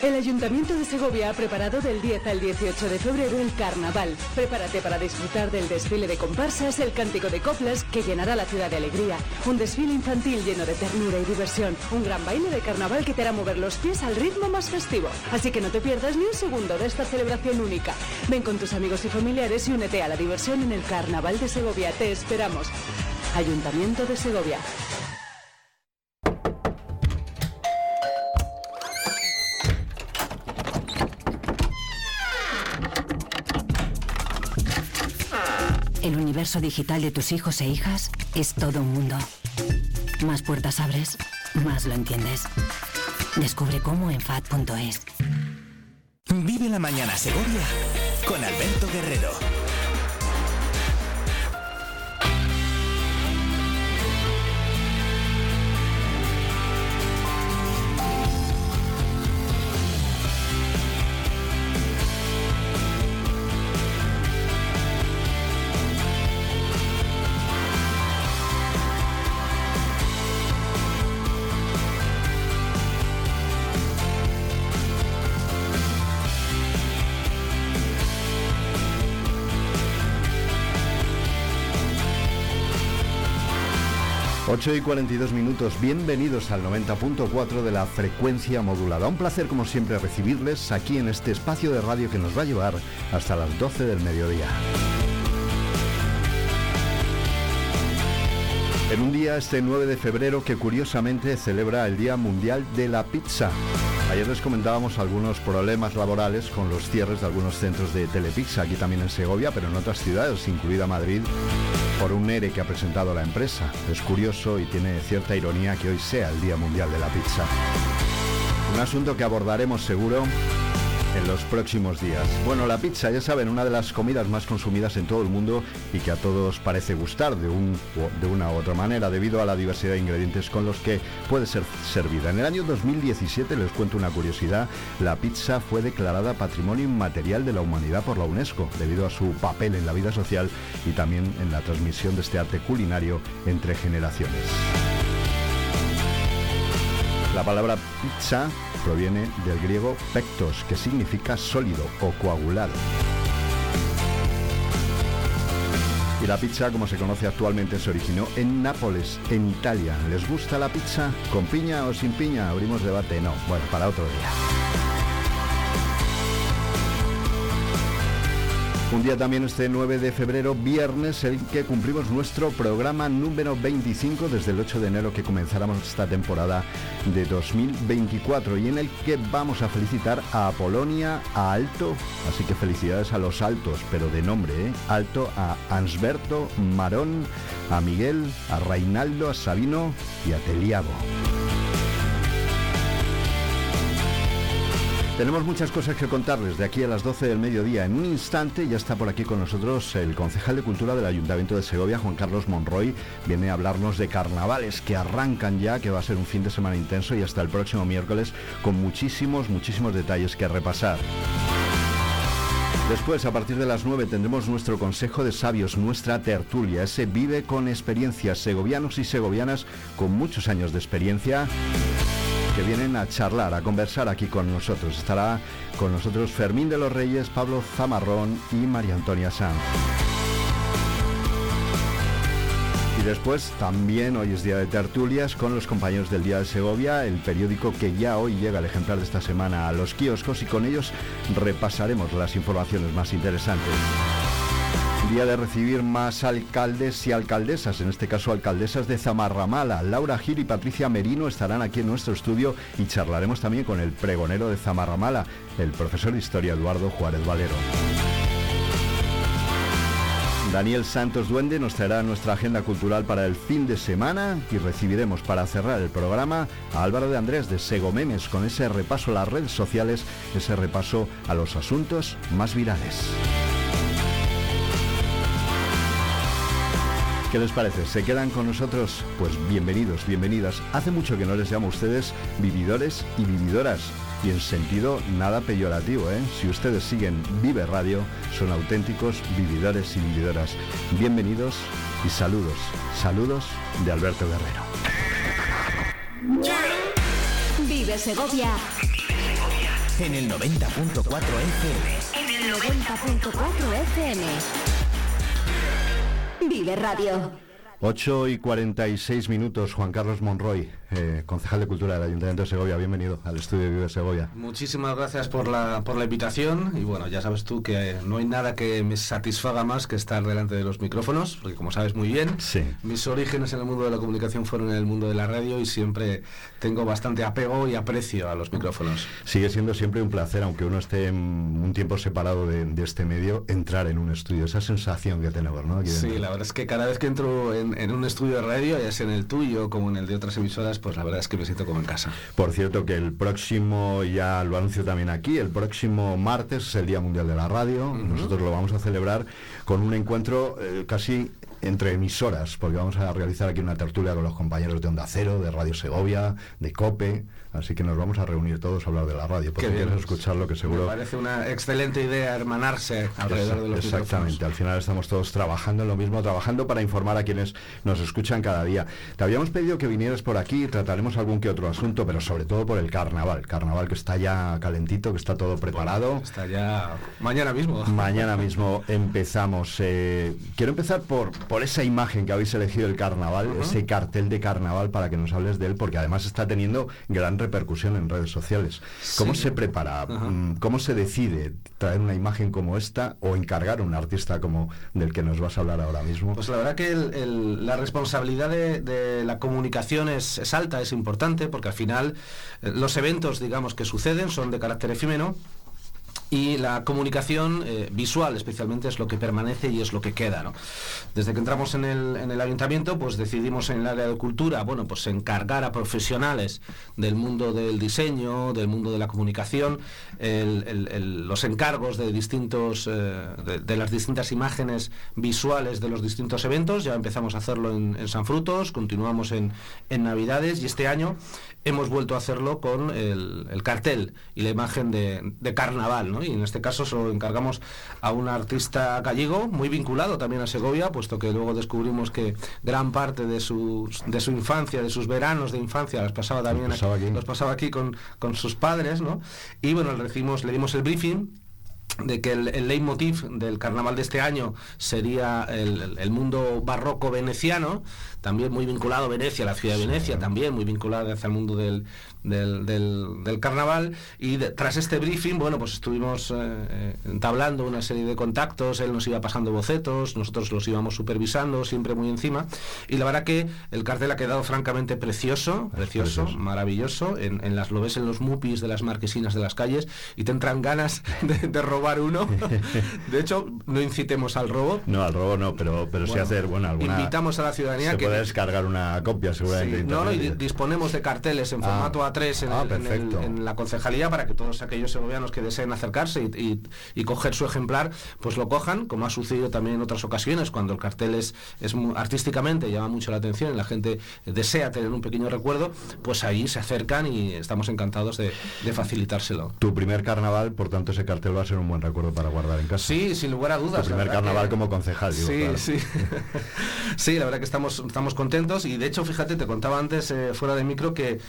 El Ayuntamiento de Segovia ha preparado del 10 al 18 de febrero el Carnaval. Prepárate para disfrutar del desfile de comparsas, el cántico de coplas que llenará la ciudad de alegría, un desfile infantil lleno de ternura y diversión, un gran baile de carnaval que te hará mover los pies al ritmo más festivo. Así que no te pierdas ni un segundo de esta celebración única. Ven con tus amigos y familiares y únete a la diversión en el Carnaval de Segovia. Te esperamos. Ayuntamiento de Segovia. Universo digital de tus hijos e hijas es todo un mundo. Más puertas abres, más lo entiendes. Descubre cómo en FAD.es. Vive la mañana Segovia con Alberto Guerrero. Ocho y 42 minutos, bienvenidos al 90.4 de la frecuencia modulada. Un placer como siempre recibirles aquí en este espacio de radio que nos va a llevar hasta las 12 del mediodía. En un día, este 9 de febrero, que curiosamente celebra el Día Mundial de la Pizza. Ayer les comentábamos algunos problemas laborales con los cierres de algunos centros de Telepizza, aquí también en Segovia, pero en otras ciudades, incluida Madrid, por un ERE que ha presentado la empresa. Es curioso y tiene cierta ironía que hoy sea el Día Mundial de la Pizza. Un asunto que abordaremos seguro en los próximos días. Bueno, la pizza, ya saben, una de las comidas más consumidas en todo el mundo y que a todos parece gustar de, un, de una u otra manera debido a la diversidad de ingredientes con los que puede ser servida. En el año 2017, les cuento una curiosidad, la pizza fue declarada Patrimonio Inmaterial de la Humanidad por la UNESCO debido a su papel en la vida social y también en la transmisión de este arte culinario entre generaciones. La palabra pizza proviene del griego pectos, que significa sólido o coagulado. Y la pizza, como se conoce actualmente, se originó en Nápoles, en Italia. ¿Les gusta la pizza? ¿Con piña o sin piña? Abrimos debate. No, bueno, para otro día. Un día también este 9 de febrero, viernes, el que cumplimos nuestro programa número 25 desde el 8 de enero que comenzáramos esta temporada de 2024 y en el que vamos a felicitar a Polonia, a Alto, así que felicidades a los altos, pero de nombre, ¿eh? Alto, a Ansberto, Marón, a Miguel, a Reinaldo, a Sabino y a Teliago. Tenemos muchas cosas que contarles de aquí a las 12 del mediodía. En un instante ya está por aquí con nosotros el concejal de Cultura del Ayuntamiento de Segovia, Juan Carlos Monroy. Viene a hablarnos de carnavales que arrancan ya, que va a ser un fin de semana intenso y hasta el próximo miércoles con muchísimos, muchísimos detalles que repasar. Después, a partir de las 9, tendremos nuestro Consejo de Sabios, nuestra tertulia. Ese vive con experiencias, segovianos y segovianas con muchos años de experiencia que vienen a charlar, a conversar aquí con nosotros. Estará con nosotros Fermín de los Reyes, Pablo Zamarrón y María Antonia Sanz. Y después también hoy es día de tertulias con los compañeros del Día de Segovia, el periódico que ya hoy llega el ejemplar de esta semana a los kioscos y con ellos repasaremos las informaciones más interesantes. Día de recibir más alcaldes y alcaldesas, en este caso alcaldesas de Zamarramala. Laura Gil y Patricia Merino estarán aquí en nuestro estudio y charlaremos también con el pregonero de Zamarramala, el profesor de historia Eduardo Juárez Valero. Daniel Santos Duende nos traerá nuestra agenda cultural para el fin de semana y recibiremos para cerrar el programa a Álvaro de Andrés de Sego Memes con ese repaso a las redes sociales, ese repaso a los asuntos más virales. ¿Qué les parece? ¿Se quedan con nosotros? Pues bienvenidos, bienvenidas. Hace mucho que no les llamo a ustedes vividores y vividoras. Y en sentido nada peyorativo, ¿eh? Si ustedes siguen Vive Radio, son auténticos vividores y vividoras. Bienvenidos y saludos. Saludos de Alberto Guerrero. Vive Segovia En el 90.4 FM. en el 90.4 FM. Vive Radio. 8 y 46 minutos, Juan Carlos Monroy, eh, concejal de Cultura del Ayuntamiento de Segovia. Bienvenido al estudio de Vive Segovia. Muchísimas gracias por la, por la invitación y bueno, ya sabes tú que no hay nada que me satisfaga más que estar delante de los micrófonos, porque como sabes muy bien, Sí. mis orígenes en el mundo de la comunicación fueron en el mundo de la radio y siempre tengo bastante apego y aprecio a los micrófonos. Sigue siendo siempre un placer, aunque uno esté un tiempo separado de, de este medio, entrar en un estudio. Esa sensación que tenemos, ¿no? Aquí Sí, dentro. la verdad es que cada vez que entro en, en un estudio de radio, ya sea en el tuyo como en el de otras emisoras, pues la verdad es que me siento como en casa. Por cierto, que el próximo, ya lo anuncio también aquí, el próximo martes es el Día Mundial de la Radio. Nosotros lo vamos a celebrar con un encuentro eh, casi entre emisoras, porque vamos a realizar aquí una tertulia con los compañeros de Onda Cero, de Radio Segovia, de COPE, así que nos vamos a reunir todos a hablar de la radio, porque quieres escucharlo que Me seguro... parece una excelente idea hermanarse alrededor de los Exactamente, al final estamos todos trabajando en lo mismo, trabajando para informar a quienes nos escuchan cada día. Te habíamos pedido que vinieras por aquí, trataremos algún que otro asunto, pero sobre todo por el carnaval, carnaval que está ya calentito, que está todo preparado. Está ya mañana mismo. Mañana mismo empezamos. eh, quiero empezar por, por esa imagen que habéis elegido el carnaval, ese cartel de carnaval para que nos hables de él, porque además está teniendo gran repercusión en redes sociales. ¿Cómo Sí. se prepara? Mm, ¿Cómo se decide traer una imagen como esta o encargar a un artista como del que nos vas a hablar ahora mismo? Pues la verdad que el- el- la responsabilidad de, de la comunicación es, es alta, es importante, porque al final eh, los eventos, digamos, que suceden son de carácter efímero. Y la comunicación eh, visual especialmente es lo que permanece y es lo que queda. ¿no? Desde que entramos en el, en el ayuntamiento, pues decidimos en el área de cultura, bueno, pues encargar a profesionales del mundo del diseño, del mundo de la comunicación, los encargos de distintos, eh, de, las distintas imágenes visuales de los distintos eventos. Ya empezamos a hacerlo en, en San Frutos, continuamos en, en Navidades y este año hemos vuelto a hacerlo con el, el cartel y la imagen de, de carnaval, ¿no? Y en este caso se lo encargamos a un artista gallego muy vinculado también a Segovia, puesto que luego descubrimos que gran parte de, sus, de su infancia, de sus veranos de infancia, las pasaba también pasaba aquí, los pasaba aquí con, con sus padres, ¿no? Y bueno, le, recibimos, le dimos el briefing de que el, el leitmotiv del carnaval de este año sería el, mundo barroco veneciano, también muy vinculado a Venecia, la ciudad de Venecia, también muy vinculada hacia el mundo del, del, del- del carnaval. Y de- tras este briefing, bueno, pues estuvimos eh, eh, entablando una serie de contactos, él nos iba pasando bocetos, nosotros los íbamos supervisando, siempre muy encima. Y la verdad que el cartel ha quedado francamente precioso, precioso, maravilloso. En, en las, lo ves en los mupis de las marquesinas de las calles y te entran ganas de, de robar uno. De hecho, no incitemos al robo. No, al robo no, pero, pero sí hacer, bueno, alguna... invitamos a la ciudadanía se que- puede descargar una copia seguramente. Sí, no, no, y disponemos de carteles en Ah. formato A3 en, Ah, el- en el- perfecto. en la concejalía para que todos aquellos segovianos que deseen acercarse y, y- y coger su ejemplar, pues lo cojan, como ha sucedido también en otras ocasiones, cuando el cartel es, es artísticamente llama mucho la atención y la gente desea tener un pequeño recuerdo, pues ahí se acercan y estamos encantados de, de facilitárselo. Tu primer carnaval, por tanto, ese cartel va a ser un buen recuerdo para guardar en casa. Sí, sin lugar a dudas. Tu primer carnaval que- como concejal, digo, Sí, claro. sí. sí, la verdad que estamos, estamos contentos y de hecho, fíjate, te contaba antes eh, fuera de micro que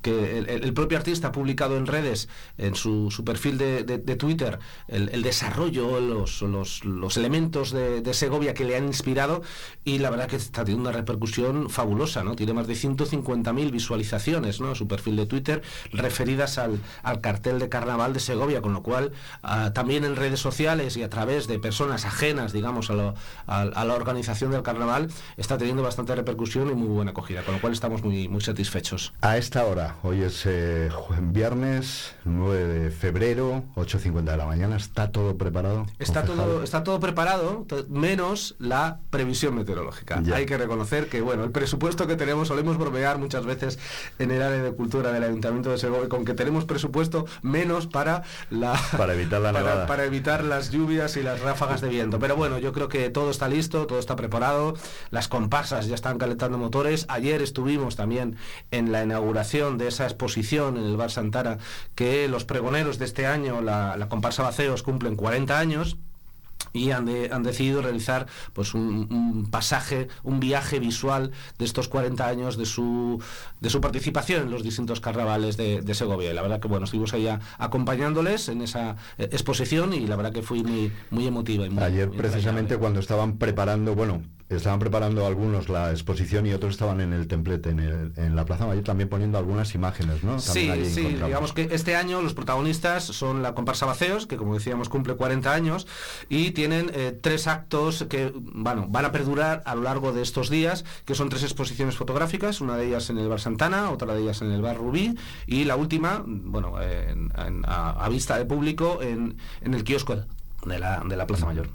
que el, propio artista ha publicado en redes, en su, su perfil de, de- Twitter, el, desarrollo, los, los, los elementos de, Segovia que le han inspirado y la verdad que está teniendo una repercusión fabulosa, ¿no? Tiene más de 150.000 visualizaciones, ¿no? Su perfil de Twitter referidas al, al cartel de carnaval de Segovia, con lo cual ah, también en redes sociales y a través de personas ajenas, digamos, a, lo- a- la organización del carnaval, está teniendo bastante repercusión y muy buena acogida, con lo cual estamos muy, muy satisfechos. A esta hoy es eh, viernes 9 de febrero, 8.50 de la mañana, ¿está todo preparado? Está concejal? todo, está todo preparado, menos la previsión meteorológica. Ya. Hay que reconocer que, bueno, el presupuesto que tenemos, solemos bromear muchas veces en el área de cultura del Ayuntamiento de Segovia, con que tenemos presupuesto menos para la Para evitar la para, para evitar las lluvias y las ráfagas de viento. Pero bueno, yo creo que todo está listo, todo está preparado, las comparsas ya están calentando motores. Ayer estuvimos también en la inauguración de esa exposición en el Bar Santara, que los pregoneros de este año, la, la comparsa Baceos, cumplen 40 años y han, de- han decidido realizar pues un, un pasaje, un viaje visual de estos 40 años de su, de su participación en los distintos carnavales de, de Segovia. Y la verdad que bueno, estuvimos allá acompañándoles en esa eh, exposición y la verdad que fue muy, muy emotiva. Y muy, Ayer muy precisamente cuando estaban preparando, bueno, estaban preparando algunos la exposición y otros estaban en el templete, en, el- en la Plaza Mayor, también poniendo algunas imágenes, ¿no? Sí, También sí, encontramos. digamos que este año los protagonistas son la comparsa Baceos, que como decíamos cumple 40 años, y tienen eh, tres actos que bueno, van a perdurar a lo largo de estos días, que son tres exposiciones fotográficas, una de ellas en el Bar Santana, otra de ellas en el Bar Rubí, y la última, bueno, en- en- a, a vista de público en, en el kiosco de la, de la Plaza Mayor.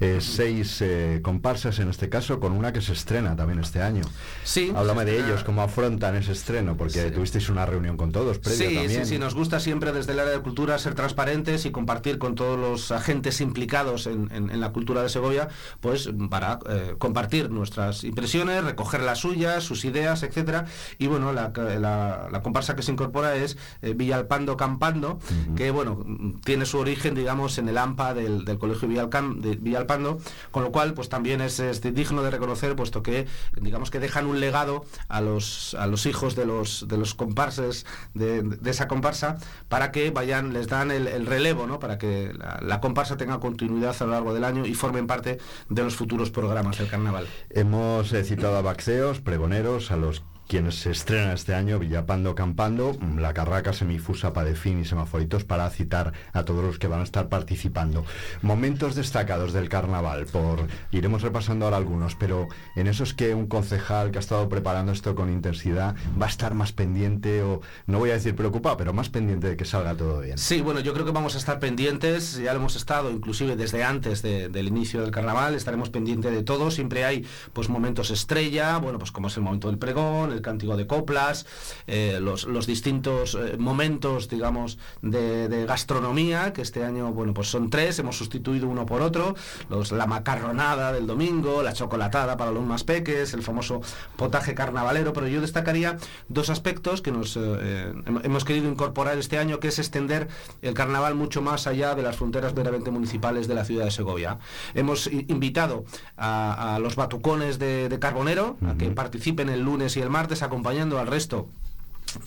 Eh, seis eh, comparsas en este caso, con una que se estrena también este año. Sí. Háblame de ellos, cómo afrontan ese estreno, porque tuvisteis una reunión con todos previa Sí, también. sí, sí, nos gusta siempre desde el área de cultura ser transparentes y compartir con todos los agentes implicados en, en- en la cultura de Segovia, pues para eh, compartir nuestras impresiones, recoger las suyas, sus ideas, etcétera. Y bueno, la, la- la comparsa que se incorpora es eh, Villalpando Campando, que bueno, tiene su origen, digamos, en el AMPA del, Colegio de Villalpando, con lo cual, pues también es, digno de reconocer, puesto que, digamos que dejan un legado a los, a los hijos de los, de los comparses de, de esa comparsa, para que vayan, les dan el, el relevo, ¿no? Para que la, la comparsa tenga continuidad a lo largo del año y formen parte de los futuros programas del carnaval. Hemos eh, citado a Baxeos, pregoneros, a los quienes se estrenan este año, Villapando Campando, mm, La Carraca, Semifusa, Padefín y Semaforitos, para citar a todos los que van a estar participando. Momentos destacados del carnaval, por iremos repasando ahora algunos, pero en esos que un concejal que ha estado preparando esto con intensidad va a estar más pendiente, o no voy a decir preocupado, pero más pendiente de que salga todo bien. Sí, bueno, yo creo que vamos a estar pendientes, ya lo hemos estado inclusive desde antes de- del inicio del carnaval, estaremos pendientes de todo, siempre hay pues momentos estrella, bueno, pues como es el momento del pregón, cántico de coplas, eh, los, los distintos eh, momentos, digamos, de, de gastronomía, que este año, bueno, pues son tres, hemos sustituido uno por otro, los, la macarronada del domingo, la chocolatada para los más peques, el famoso potaje carnavalero, pero yo destacaría dos aspectos que nos eh, hem- hemos querido incorporar este año, que es extender el carnaval mucho más allá de las fronteras meramente municipales de la ciudad de Segovia. Hemos invitado a, a los batucones de, de Carbonero a que participen el lunes y el martes acompañando al resto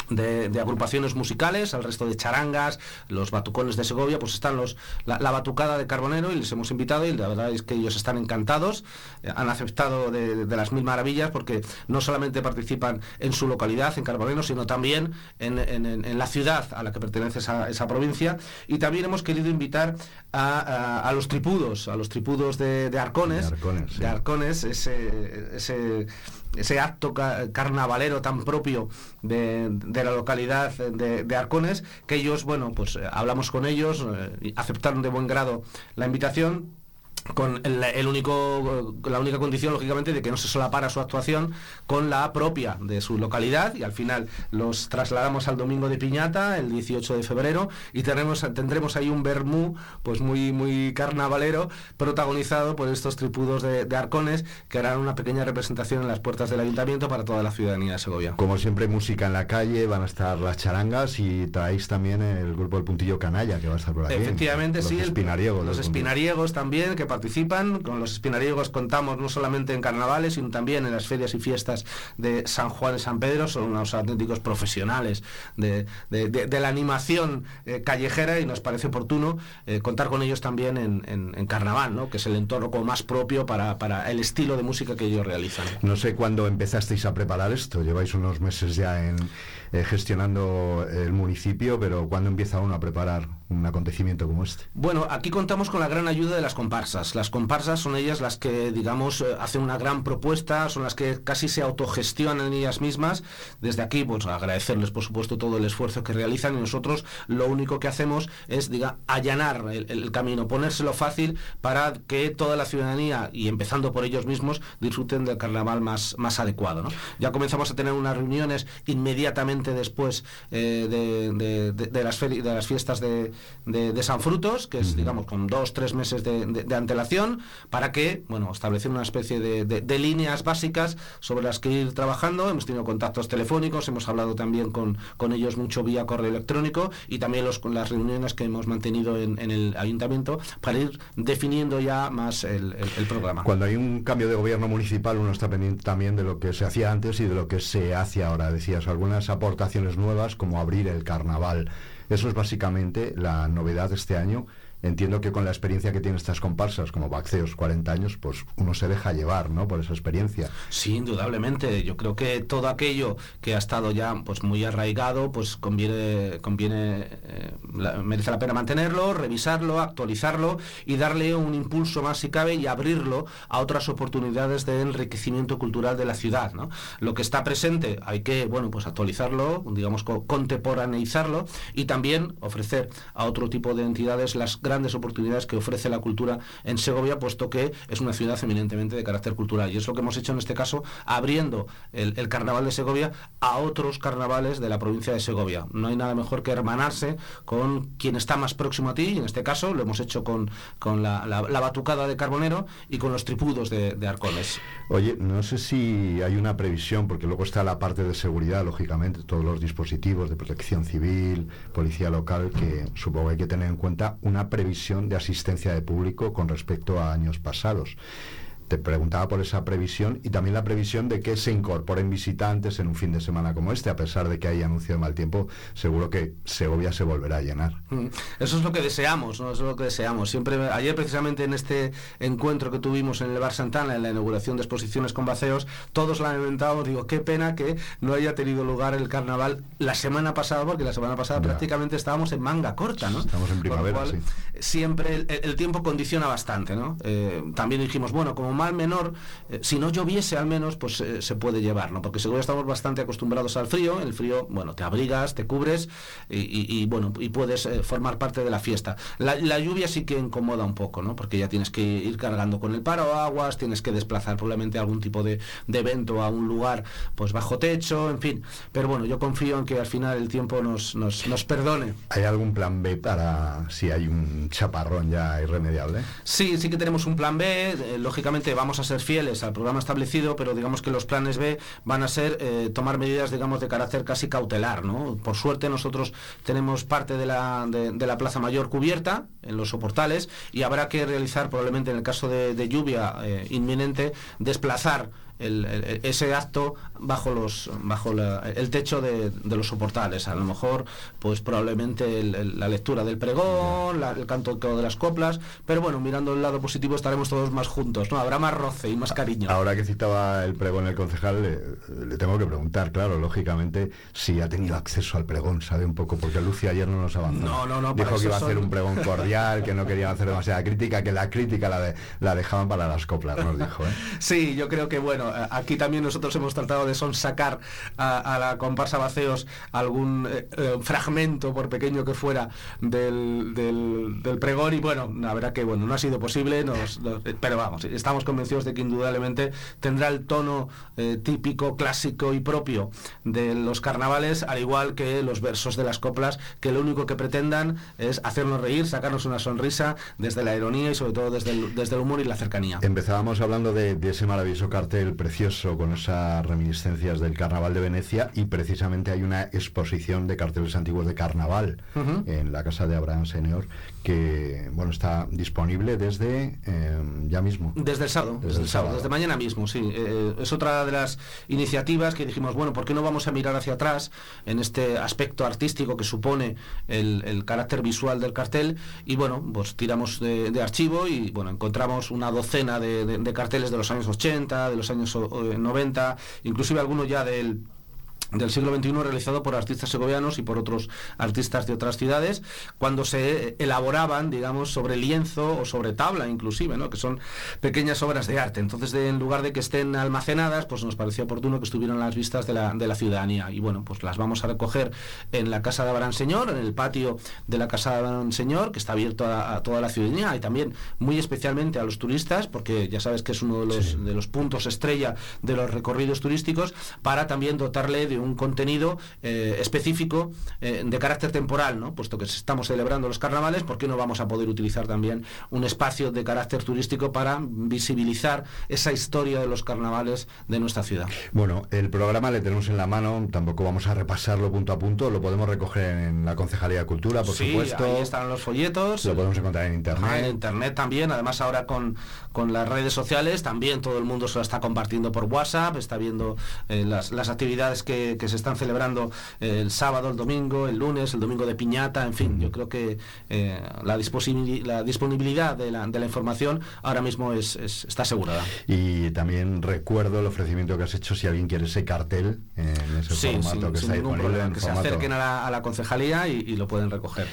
de, de agrupaciones musicales, al resto de charangas, los batucones de Segovia, pues están los la, la batucada de Carbonero y les hemos invitado y la verdad es que ellos están encantados, eh, han aceptado de, de las mil maravillas porque no solamente participan en su localidad, en Carbonero, sino también en, en- en- en la ciudad a la que pertenece esa, esa provincia. Y también hemos querido invitar a, a- a los tripudos, a los tripudos de, de Arcones, de Arcones, ese, ese ese acto ca- carnavalero tan propio de, de la localidad de, de Arcones, que ellos, bueno, pues eh, hablamos con ellos, eh, aceptaron de buen grado la invitación con el, el único la única condición lógicamente de que no se solapara su actuación con la propia de su localidad y al final los trasladamos al domingo de piñata el 18 de febrero y tenemos tendremos ahí un vermú pues muy muy carnavalero protagonizado por estos tripudos de, de arcones que harán una pequeña representación en las puertas del ayuntamiento para toda la ciudadanía de Segovia Como siempre, música en la calle, van a estar las charangas y traéis también el grupo del Puntillo Canalla que va a estar por aquí. Efectivamente, los sí. espinariegos. Los Puntillo. espinariegos también, que participan. Con los espinariegos contamos no solamente en carnavales, sino también en las ferias y fiestas de San Juan y San Pedro. Son unos auténticos profesionales de, de- la animación eh, callejera y nos parece oportuno eh, contar con ellos también en, en- en carnaval, ¿no? que es el entorno como más propio para, para el estilo de música que ellos realizan. No sé cuándo empezasteis a preparar esto, lleváis unos meses ya en, eh, gestionando el municipio, pero ¿cuándo empieza uno a preparar un acontecimiento como este? Bueno, aquí contamos con la gran ayuda de las comparsas. Las comparsas son ellas las que, digamos, eh, hacen una gran propuesta, son las que casi se autogestionan ellas mismas. Desde aquí, pues agradecerles, por supuesto, todo el esfuerzo que realizan y nosotros lo único que hacemos es, diga, allanar el, camino, ponérselo fácil para que toda la ciudadanía, y empezando por ellos mismos, disfruten del carnaval más, más adecuado. ¿no? Ya comenzamos a tener unas reuniones inmediatamente después eh, de, de las fiestas de, de- de San Frutos, que es, digamos, con dos, tres meses de, de- de antelación, para que, bueno, establecer una especie de, líneas básicas sobre las que ir trabajando. Hemos tenido contactos telefónicos, hemos hablado también con, con ellos mucho vía correo electrónico y también los, con las reuniones que hemos mantenido en, en el ayuntamiento para ir definiendo ya más el, el- el programa. Cuando hay un cambio de gobierno municipal, uno está pendiente también de lo que se hacía antes y de lo que se hace ahora. Decías, algunas aportaciones nuevas, como abrir el carnaval. Eso es básicamente la novedad de este año. Entiendo que con la experiencia que tienen estas comparsas, como Baxeos 40 años, pues uno se deja llevar, ¿no? Por esa experiencia. Sí, indudablemente. Yo creo que todo aquello que ha estado ya pues muy arraigado, pues conviene, conviene eh, merece la pena mantenerlo, revisarlo, actualizarlo y darle un impulso más si cabe y abrirlo a otras oportunidades de enriquecimiento cultural de la ciudad. ¿no? Lo que está presente hay que, bueno, pues actualizarlo, digamos, co- contemporaneizarlo y también ofrecer a otro tipo de entidades las grandes oportunidades que ofrece la cultura en Segovia, puesto que es una ciudad eminentemente de carácter cultural. Y es lo que hemos hecho en este caso, abriendo el, el carnaval de Segovia a otros carnavales de la provincia de Segovia. No hay nada mejor que hermanarse con quien está más próximo a ti, en este caso lo hemos hecho con, con la, la- la batucada de Carbonero y con los tripudos de, de Arcones. Oye, no sé si hay una previsión, porque luego está la parte de seguridad, lógicamente, todos los dispositivos de protección civil, policía local, que supongo hay que tener en cuenta una previsión de asistencia de público con respecto a años pasados. Te preguntaba por esa previsión y también la previsión de que se incorporen visitantes en un fin de semana como este, a pesar de que hay anuncio de mal tiempo, seguro que Segovia se volverá a llenar. Mm, Eso es lo que deseamos, ¿no? Eso es lo que deseamos. Siempre, ayer precisamente en este encuentro que tuvimos en el Bar Santana, en la inauguración de exposiciones con vaceos, todos lamentábamos, digo, qué pena que no haya tenido lugar el carnaval la semana pasada, porque la semana pasada Ya. prácticamente estábamos en manga corta, ¿no? Estamos en primavera, cual, sí. Siempre el, el tiempo condiciona bastante, ¿no? Eh, también dijimos, bueno, como mal menor, eh, si no lloviese al menos, pues eh, se puede llevar, ¿no? Porque seguro estamos bastante acostumbrados al frío, el frío, bueno, te abrigas, te cubres y, y- y, bueno, y puedes eh, formar parte de la fiesta. La, la lluvia sí que incomoda un poco, ¿no? Porque ya tienes que ir cargando con el paraguas, tienes que desplazar probablemente algún tipo de, de evento a un lugar, pues bajo techo, en fin. Pero bueno, yo confío en que al final el tiempo nos, nos, nos perdone. ¿Hay algún plan B para si hay un chaparrón ya irremediable? Sí, sí que tenemos un plan B. eh, vamos a ser fieles al programa establecido, pero digamos que los planes B van a ser eh, tomar medidas, digamos, de carácter casi cautelar. Por suerte nosotros tenemos parte de la, Plaza Mayor cubierta en los soportales y habrá que realizar probablemente en el caso de, de lluvia eh, inminente desplazar el- el- ese acto bajo los bajo la- el techo de, de los soportales a lo mejor pues probablemente el- la lectura del pregón la- el canto de las coplas pero bueno mirando el lado positivo estaremos todos más juntos no habrá más roce y más cariño Ahora que citaba el pregón el concejal, le, le tengo que preguntar, claro, lógicamente, si ha tenido acceso al pregón, sabe un poco, porque Lucia ayer no nos avanzó. No, no, no, para Dijo que iba a hacer un pregón cordial, que no quería hacer demasiada crítica, que la crítica la, de- la dejaban para las coplas, nos dijo. ¿eh? Sí, yo creo que bueno, a- aquí también nosotros hemos tratado de sonsacar a, a la comparsa Baceos algún eh, eh, fragmento, por pequeño que fuera, del, del- pregón y bueno, la verdad que bueno, no ha sido posible, eh, pero vamos, estamos convencidos de que indudablemente tendrá el tono eh, típico, clásico y propio de los carnavales, al igual que los versos de las coplas, que lo único que pretendan es hacernos reír, sacarnos una sonrisa desde la ironía y sobre todo desde el, desde el humor y la cercanía. Empezábamos hablando de ese maravilloso cartel precioso con esas reminiscencias del Carnaval de Venecia y precisamente hay una exposición de carteles antiguos de Carnaval en la casa de Abraham Senior que bueno está disponible desde eh, ya mismo. Desde el sábado, desde, el sábado, desde mañana mismo, sí. Eh, es otra de las iniciativas que dijimos, bueno, ¿por qué no vamos a mirar hacia atrás en este aspecto artístico que supone el, el carácter visual del cartel? Y bueno, pues tiramos de, de archivo y bueno, encontramos una docena de, de- de carteles de los años 80, de los años eh, 90, inclusive algunos ya del del siglo XXI realizado por artistas segovianos y por otros artistas de otras ciudades cuando se eh, elaboraban digamos sobre lienzo o sobre tabla inclusive ¿no? que son pequeñas obras de arte. Entonces de- en lugar de que estén almacenadas pues nos parecía oportuno que estuvieran a las vistas de la, de la ciudadanía. Y bueno pues las vamos a recoger en la casa de Abraham Señor en el patio de la casa de Abraham Señor que está abierto a, a toda la ciudadanía y también muy especialmente a los turistas porque ya sabes que es uno de los, de los puntos estrella de los recorridos turísticos para también dotarle de un contenido eh, específico eh, de carácter temporal, ¿no? puesto que estamos celebrando los carnavales, ¿por qué no vamos a poder utilizar también un espacio de carácter turístico para visibilizar esa historia de los carnavales de nuestra ciudad? Bueno, el programa le tenemos en la mano, tampoco vamos a repasarlo punto a punto, lo podemos recoger en la Concejalía de Cultura, por sí, supuesto. ahí están los folletos. Lo podemos encontrar en internet. Ajá, en internet también, además ahora con, con las redes sociales también todo el mundo se lo está compartiendo por WhatsApp, está viendo eh, las, las actividades que, que se están celebrando el sábado, el domingo, el lunes, el domingo de piñata, en fin, yo creo que eh, la, la disponibilidad de la, de la información ahora mismo es, es- está asegurada. Y también recuerdo el ofrecimiento que has hecho si alguien quiere ese cartel en ese Sí, formato sin, que sin está disponible problema, en que se acerquen a la, a la concejalía y, y lo pueden recoger.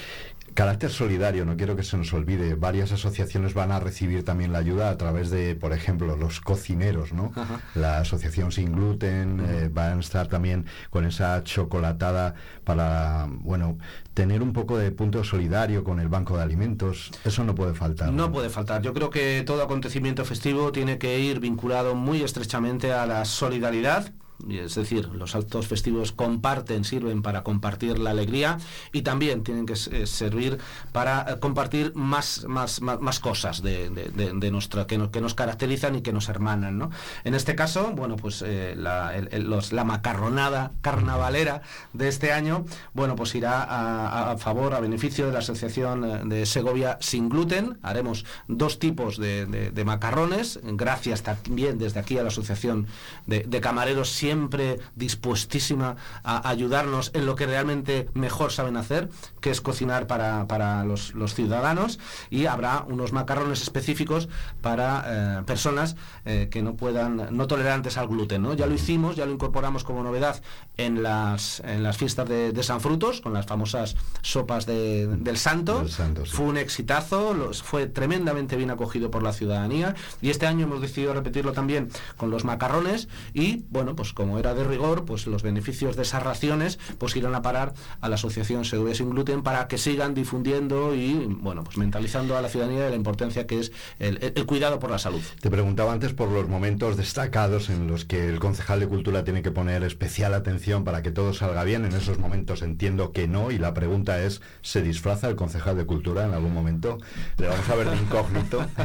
Carácter solidario, no quiero que se nos olvide. Varias asociaciones van a recibir también la ayuda a través de, por ejemplo, los cocineros, ¿no? Ajá. La asociación Sin Gluten eh, van a estar también con esa chocolatada para, bueno, tener un poco de punto solidario con el banco de alimentos. Eso no puede faltar. No puede faltar. Yo creo que todo acontecimiento festivo tiene que ir vinculado muy estrechamente a la solidaridad. Es decir, los actos festivos comparten, sirven para compartir la alegría y también tienen que servir para eh, compartir más, más, más, cosas de, de- nuestra, que, nos, que nos caracterizan y que nos hermanan. ¿no? En este caso, bueno, pues eh, la, los- macarronada carnavalera de este año, bueno, pues irá a, favor, a beneficio de la Asociación eh, de Segovia Sin Gluten. Haremos dos tipos de, macarrones, gracias también desde aquí a la Asociación de, de Camareros, siempre dispuestísima a ayudarnos en lo que realmente mejor saben hacer, que es cocinar para, para los, los ciudadanos. Y habrá unos macarrones específicos para eh, personas eh, que no puedan, no tolerantes al gluten. ¿no? Ya lo hicimos, ya lo incorporamos como novedad en las, en las fiestas de, de San Frutos, con las famosas sopas de- del Santo. Del Santo, sí. Fue un exitazo, los- fue tremendamente bien acogido por la ciudadanía y este año hemos decidido repetirlo también con los macarrones y bueno, pues como era de rigor, pues los beneficios de esas raciones pues irán a parar a la Asociación Segovia Sin Gluten para que sigan difundiendo y bueno, pues mentalizando a la ciudadanía de la importancia que es el, cuidado por la salud. Te preguntaba antes por los momentos destacados en los que el concejal de cultura tiene que poner especial atención para que todo salga bien. En esos momentos entiendo que no y la pregunta es, ¿se disfraza el concejal de cultura en algún momento? Le vamos a ver de incógnito.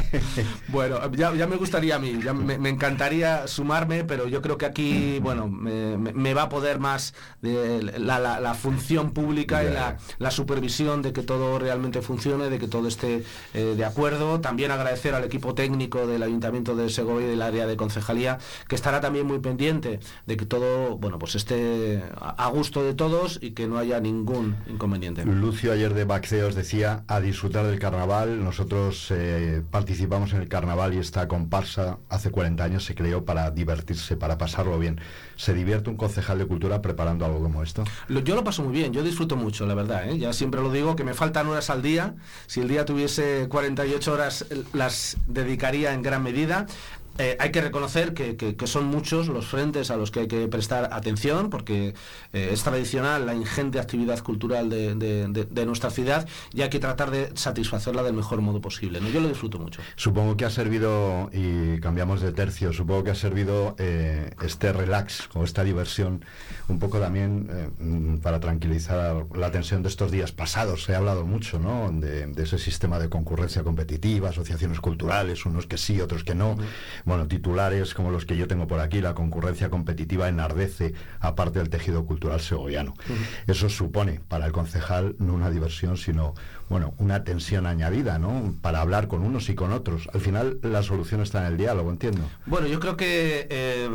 Bueno, ya, ya me gustaría a mí, ya me, me encantaría sumarme, pero yo creo que aquí, bueno, me, me- va a poder más de la, la- la función pública y la, la supervisión de que todo realmente funcione, de que todo esté eh, de acuerdo. También agradecer al equipo técnico del Ayuntamiento de Segovia y del área de concejalía, que estará también muy pendiente de que todo, bueno, pues esté a a gusto de todos y que no haya ningún inconveniente. Lucio ayer de Baxeos decía a disfrutar del carnaval. Nosotros eh, participamos en el carnaval y esta comparsa hace 40 años se creó para divertirse, para pasarlo bien. ¿Se divierte un concejal de cultura preparando algo como esto? Yo lo paso muy bien, yo disfruto mucho, la verdad. ¿eh? Ya siempre lo digo, que me faltan horas al día. Si el día tuviese 48 horas, las dedicaría en gran medida. Eh, hay que reconocer que, que- que son muchos los frentes a los que hay que prestar atención, porque eh, es tradicional la ingente actividad cultural de, de- de- de nuestra ciudad y hay que tratar de satisfacerla del mejor modo posible. ¿no? Yo lo disfruto mucho. Supongo que ha servido, y cambiamos de tercio, supongo que ha servido eh, este relax o esta diversión un poco también para tranquilizar la tensión de estos días pasados. Se ha hablado mucho ¿no? de, de ese sistema de concurrencia competitiva, asociaciones culturales, unos que sí, otros que no. Bueno, titulares como los que yo tengo por aquí, la concurrencia competitiva enardece aparte del tejido cultural segoviano. Eso supone para el concejal no una diversión, sino bueno, una tensión añadida, ¿no? Para hablar con unos y con otros. Al final la solución está en el diálogo, entiendo. Bueno, yo creo que eh,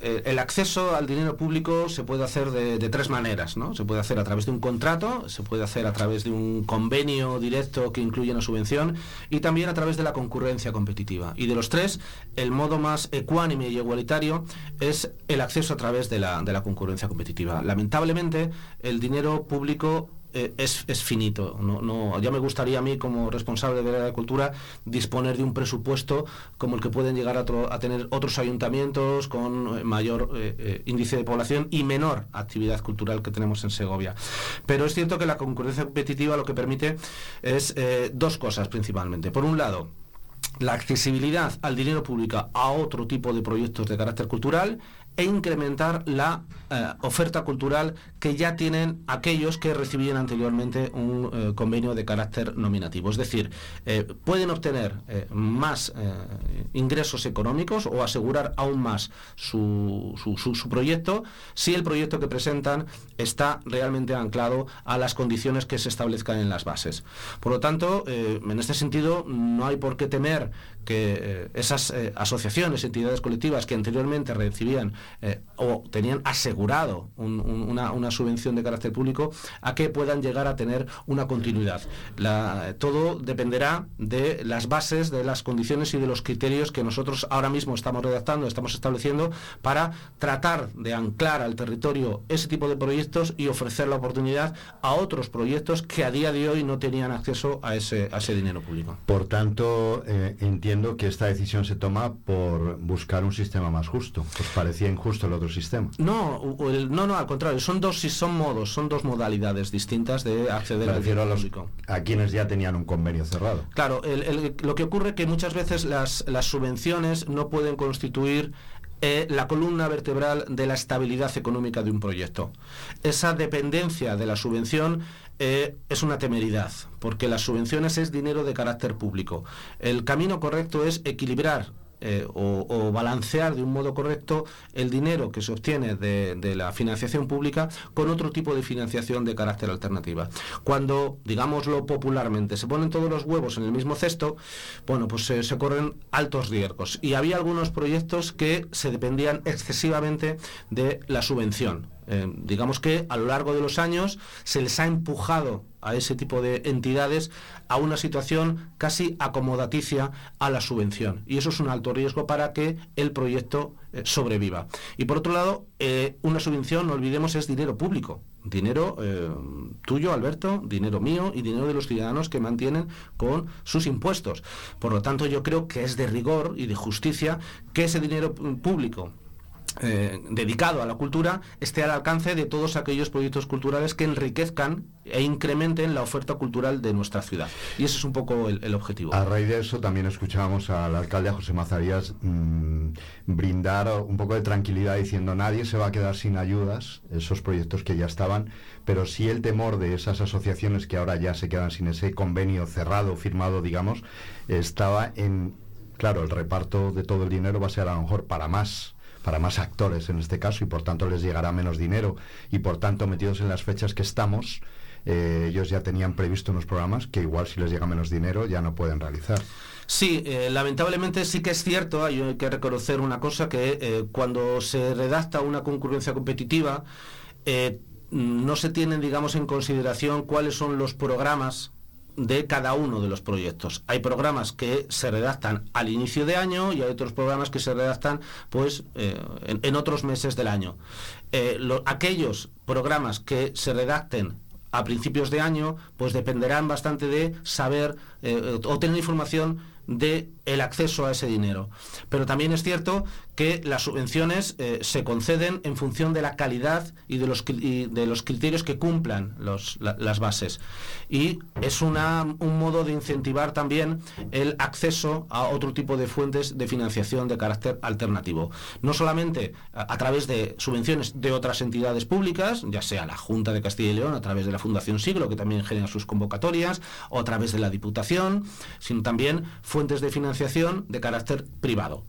eh, el acceso al dinero público se puede hacer de, tres maneras, ¿no? Se puede hacer a través de un contrato, se puede hacer a través de un convenio directo que incluye una subvención y también a través de la concurrencia competitiva. Y de los tres, el modo más ecuánime y igualitario es el acceso a través de la concurrencia competitiva. Lamentablemente, el dinero público eh, es, finito. No, no, ya me gustaría a mí, como responsable de la cultura, disponer de un presupuesto como el que pueden llegar a, a tener otros ayuntamientos con eh, mayor eh, índice de población y menor actividad cultural que tenemos en Segovia. Pero es cierto que la concurrencia competitiva lo que permite es dos cosas principalmente. Por un lado, la accesibilidad al dinero público a otro tipo de proyectos de carácter cultural e incrementar la eh, oferta cultural que ya tienen aquellos que recibían anteriormente un eh, convenio de carácter nominativo. Es decir, eh, pueden obtener más ingresos económicos o asegurar aún más su, su- proyecto si el proyecto que presentan está realmente anclado a las condiciones que se establezcan en las bases. Por lo tanto, en este sentido, no hay por qué temer que eh, esas eh, asociaciones, entidades colectivas que anteriormente recibían eh, o tenían asegurado un- un- una, subvención de carácter público, a que puedan llegar a tener una continuidad. Todo dependerá de las bases, de las condiciones y de los criterios que nosotros ahora mismo estamos redactando, estamos estableciendo para tratar de anclar al territorio ese tipo de proyectos y ofrecer la oportunidad a otros proyectos que a día de hoy no tenían acceso a ese, dinero público. Por tanto, entiendo que esta decisión se toma por buscar un sistema más justo. ¿Os parecía injusto el otro sistema? No, el- no, no, al contrario, son dos, son modos, son dos modalidades distintas de acceder al a, dinero los, público. a quienes ya tenían un convenio cerrado. Claro, el- el- lo que ocurre es que muchas veces las, las subvenciones no pueden constituir la columna vertebral de la estabilidad económica de un proyecto. Esa dependencia de la subvención eh, es una temeridad, porque las subvenciones es dinero de carácter público. El camino correcto es equilibrar eh, o, balancear de un modo correcto el dinero que se obtiene de, la financiación pública con otro tipo de financiación de carácter alternativa. Cuando, digámoslo popularmente, se ponen todos los huevos en el mismo cesto, bueno, pues se, se corren altos riesgos. Y había algunos proyectos que se dependían excesivamente de la subvención. Eh, digamos que a lo largo de los años se les ha empujado a ese tipo de entidades a una situación casi acomodaticia a la subvención. Y eso es un alto riesgo para que el proyecto eh, sobreviva. Y por otro lado, eh, una subvención, no olvidemos, es dinero público. Dinero eh, tuyo, Alberto, dinero mío y dinero de los ciudadanos que mantienen con sus impuestos. Por lo tanto, yo creo que es de rigor y de justicia que ese dinero pu- público eh, dedicado a la cultura esté al alcance de todos aquellos proyectos culturales que enriquezcan e incrementen la oferta cultural de nuestra ciudad. Y ese es un poco el, objetivo. A raíz de eso también escuchábamos al alcalde José Mazarías mm, brindar un poco de tranquilidad diciendo nadie se va a quedar sin ayudas, esos proyectos que ya estaban, pero sí el temor de esas asociaciones que ahora ya se quedan sin ese convenio cerrado, firmado, digamos, estaba en, claro, el reparto de todo el dinero va a ser a lo mejor para más para más actores en este caso y por tanto les llegará menos dinero y por tanto metidos en las fechas que estamos eh, ellos ya tenían previsto unos programas que igual si les llega menos dinero ya no pueden realizar. Sí, eh, lamentablemente sí que es cierto, hay que reconocer una cosa, que eh, cuando se redacta una concurrencia competitiva, no se tienen, digamos, en consideración cuáles son los programas de cada uno de los proyectos. Hay programas que se redactan al inicio de año y hay otros programas que se redactan pues eh, en, otros meses del año. Eh, lo- aquellos programas que se redacten a principios de año, pues dependerán bastante de saber eh, o tener información de el acceso a ese dinero. Pero también es cierto que las subvenciones eh, se conceden en función de la calidad y de los, de los criterios que cumplan las bases. Y es una- un modo de incentivar también el acceso a otro tipo de fuentes de financiación de carácter alternativo. No solamente a, través de subvenciones de otras entidades públicas, ya sea la Junta de Castilla y León, a través de la Fundación Siglo, que también genera sus convocatorias, o a través de la Diputación, sino también fuentes de financiación de carácter privado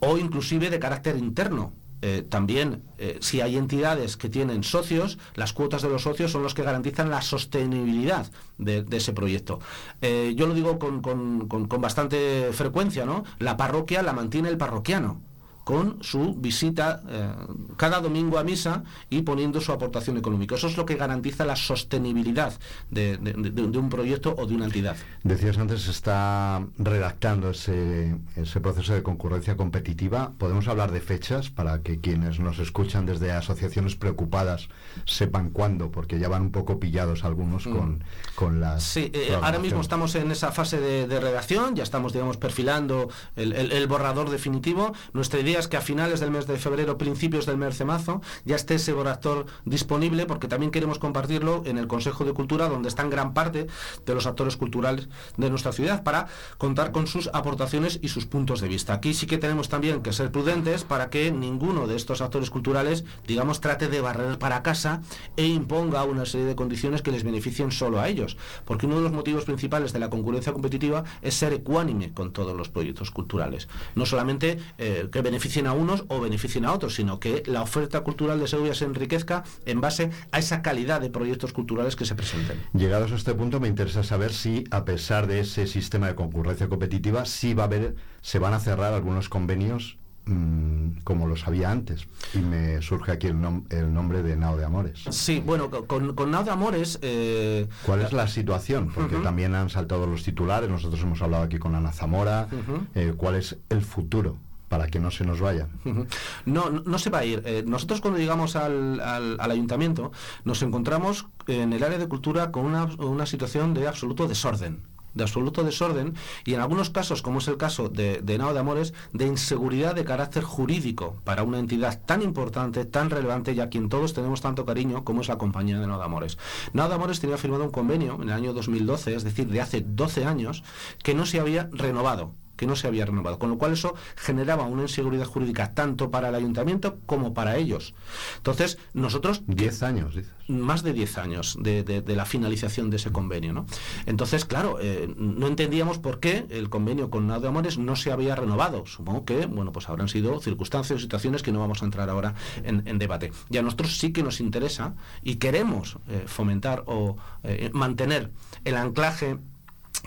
o inclusive de carácter interno. Eh, también, eh, si hay entidades que tienen socios, las cuotas de los socios son los que garantizan la sostenibilidad de, ese proyecto. Eh, yo lo digo con, con- con- con bastante frecuencia, ¿no? La parroquia la mantiene el parroquiano con su visita eh, cada domingo a misa y poniendo su aportación económica. Eso es lo que garantiza la sostenibilidad de, de- de- de un proyecto o de una entidad. Decías antes, se está redactando ese, ese proceso de concurrencia competitiva. ¿Podemos hablar de fechas para que quienes nos escuchan desde asociaciones preocupadas sepan cuándo? Porque ya van un poco pillados algunos Mm. con, con las... Sí, eh, ahora mismo estamos en esa fase de, de redacción, ya estamos, digamos, perfilando el, el- el borrador definitivo. Nuestra idea que a finales del mes de febrero, principios del mes de marzo, ya esté ese borrador disponible, porque también queremos compartirlo en el Consejo de Cultura, donde están gran parte de los actores culturales de nuestra ciudad, para contar con sus aportaciones y sus puntos de vista. Aquí sí que tenemos también que ser prudentes para que ninguno de estos actores culturales, digamos, trate de barrer para casa e imponga una serie de condiciones que les beneficien solo a ellos. Porque uno de los motivos principales de la concurrencia competitiva es ser ecuánime con todos los proyectos culturales. No solamente eh, que beneficien a unos o beneficien a otros, sino que la oferta cultural de Segovia se enriquezca en base a esa calidad de proyectos culturales que se presenten. Llegados a este punto, me interesa saber si, a pesar de ese sistema de concurrencia competitiva, sí va a haber, se van a cerrar algunos convenios mm, como los había antes. Y me surge aquí el, nom- el nombre de Nao de Amores. Sí, bueno, co- con, con Nao de Amores... eh, ¿Cuál es la situación? Porque también han saltado los titulares, nosotros hemos hablado aquí con Ana Zamora. Eh, ¿Cuál es el futuro para que no se nos vayan? Ujú. No, no, se va a ir. Eh, nosotros cuando llegamos al, al- ayuntamiento nos encontramos en el área de cultura con una, una situación de absoluto desorden de absoluto desorden y en algunos casos, como es el caso de, de de Amores, de inseguridad de carácter jurídico para una entidad tan importante, tan relevante y a quien todos tenemos tanto cariño como es la compañía de Nao de Amores. Nao de Amores tenía firmado un convenio en el año 2012, es decir, de hace 12 años, que no se había renovado que no se había renovado, con lo cual eso generaba una inseguridad jurídica tanto para el ayuntamiento como para ellos. Entonces, nosotros... 10 años, dices. Más de 10 años de, de- de la finalización de ese convenio, ¿no? Entonces, claro, eh, no entendíamos por qué el convenio con Nado de Amores no se había renovado. Supongo que, bueno, pues habrán sido circunstancias o situaciones que no vamos a entrar ahora en, en debate. Y a nosotros sí que nos interesa y queremos eh, fomentar o eh, mantener el anclaje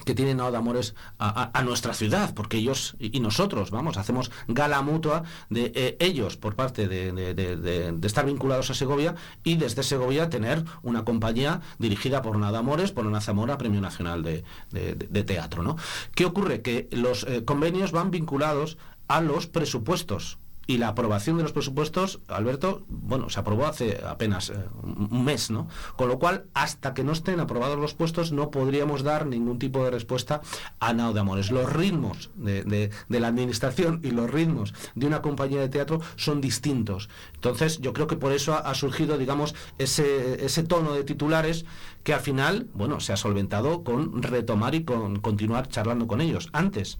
que tienen de Amores a, nuestra ciudad, porque ellos y, nosotros, vamos, hacemos gala mutua de eh, ellos por parte de, estar vinculados a Segovia y desde Segovia tener una compañía dirigida por Nada Amores, por Ana Zamora, Premio Nacional de Teatro. ¿no? ¿Qué ocurre? Que los eh, convenios van vinculados a los presupuestos. Y la aprobación de los presupuestos, Alberto, bueno, se aprobó hace apenas eh, un mes, ¿no? Con lo cual, hasta que no estén aprobados los puestos, no podríamos dar ningún tipo de respuesta a Nao de Amores. Los ritmos de, de- de la administración y los ritmos de una compañía de teatro son distintos. Entonces, yo creo que por eso ha, ha surgido, digamos, ese, ese tono de titulares que al final, bueno, se ha solventado con retomar y con continuar charlando con ellos. Antes,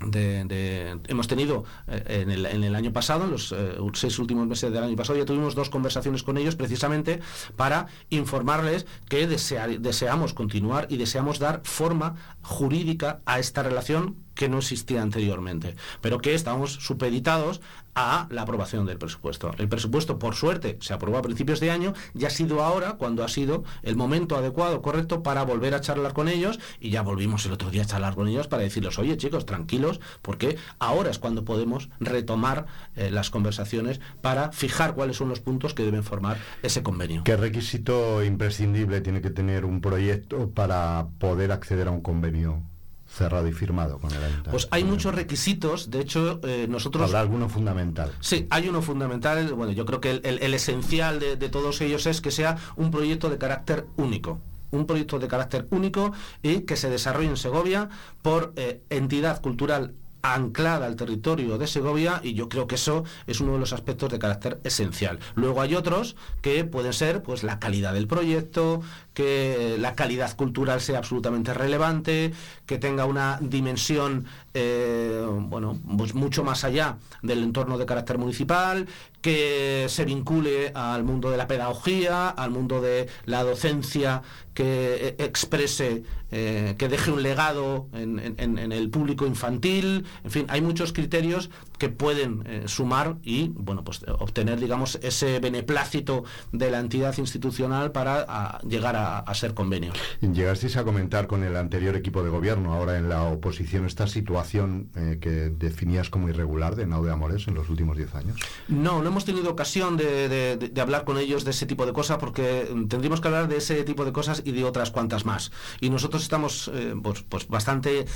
de, hemos tenido eh, en, el, en el año pasado, en los eh, seis últimos meses del año pasado, ya tuvimos dos conversaciones con ellos precisamente para informarles que desea- deseamos continuar y deseamos dar forma jurídica a esta relación que no existía anteriormente, pero que estábamos supeditados a la aprobación del presupuesto. El presupuesto, por suerte, se aprobó a principios de año y ha sido ahora cuando ha sido el momento adecuado, correcto, para volver a charlar con ellos y ya volvimos el otro día a charlar con ellos para decirles, oye chicos, tranquilos, porque ahora es cuando podemos retomar eh, las conversaciones para fijar cuáles son los puntos que deben formar ese convenio. ¿Qué requisito imprescindible tiene que tener un proyecto para poder acceder a un convenio cerrado y firmado con el ayuntamiento? Pues hay muchos requisitos, de hecho, eh, nosotros... Habrá alguno fundamental. Sí, hay uno fundamental, bueno, yo creo que el, el- el esencial de, de todos ellos es que sea un proyecto de carácter único. Un proyecto de carácter único y que se desarrolle en Segovia por eh, entidad cultural anclada al territorio de Segovia y yo creo que eso es uno de los aspectos de carácter esencial. Luego hay otros que pueden ser pues la calidad del proyecto, que la calidad cultural sea absolutamente relevante, que tenga una dimensión eh, bueno, pues mucho más allá del entorno de carácter municipal, que se vincule al mundo de la pedagogía, al mundo de la docencia, que eh, exprese, eh, que deje un legado en, el público infantil, en fin, hay muchos criterios que pueden eh, sumar y, bueno, pues obtener, digamos, ese beneplácito de la entidad institucional para a, llegar a, a ser convenio. Llegasteis a comentar con el anterior equipo de gobierno, ahora en la oposición, esta situación eh, que definías como irregular de Nau de Amores en los últimos 10 años. No, no hemos tenido ocasión de, de- de- de hablar con ellos de ese tipo de cosas porque mm, tendríamos que hablar de ese tipo de cosas y de otras cuantas más. Y nosotros estamos eh, pues, pues bastante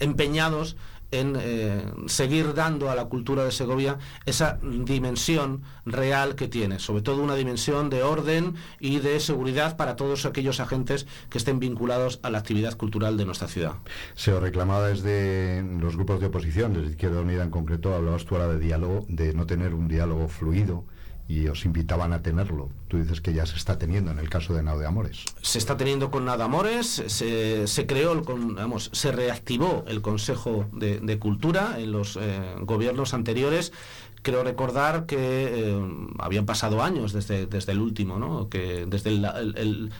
empeñados en eh, seguir dando a la cultura de Segovia esa dimensión real que tiene, sobre todo una dimensión de orden y de seguridad para todos aquellos agentes que estén vinculados a la actividad cultural de nuestra ciudad. Se os reclamaba desde los grupos de oposición, desde Izquierda Unida en concreto, hablabas tú ahora de diálogo, de no tener un diálogo fluido y os invitaban a tenerlo. Tú dices que ya se está teniendo en el caso de Nau de Amores. se está teniendo con Nada Amores, se, se creó, el se reactivó el Consejo de, de Cultura en los eh, gobiernos anteriores. Creo recordar que eh, habían pasado años desde, desde el último, ¿no? que desde la,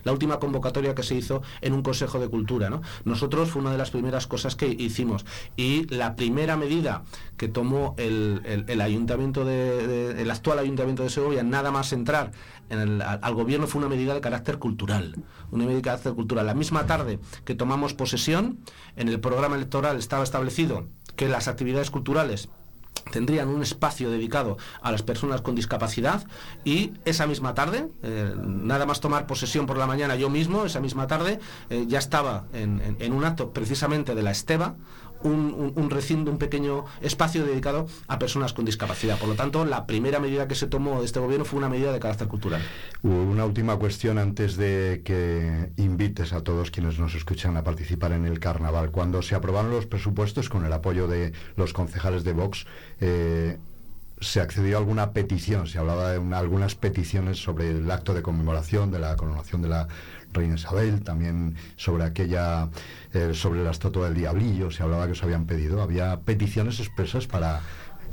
última convocatoria que se hizo en un Consejo de Cultura. ¿no? Nosotros fue una de las primeras cosas que hicimos y la primera medida que tomó el, ayuntamiento de, el actual ayuntamiento de Segovia, nada más entrar al gobierno fue una medida de carácter cultural, una medida de carácter cultural. La misma tarde que tomamos posesión, en el programa electoral estaba establecido que las actividades culturales tendrían un espacio dedicado a las personas con discapacidad y esa misma tarde, eh, nada más tomar posesión por la mañana yo mismo, esa misma tarde eh, ya estaba en, en- en un acto precisamente de la Esteba, un, un- un recinto, un pequeño espacio dedicado a personas con discapacidad. Por lo tanto, la primera medida que se tomó de este gobierno fue una medida de carácter cultural. Una última cuestión antes de que invites a todos quienes nos escuchan a participar en el carnaval. Cuando se aprobaron los presupuestos con el apoyo de los concejales de Vox, eh, se accedió a alguna petición, se hablaba de una- algunas peticiones sobre el acto de conmemoración de la coronación de la reina Isabel, también sobre aquella, eh, sobre la estatua del diablillo, se hablaba que se habían pedido, había peticiones expresas para,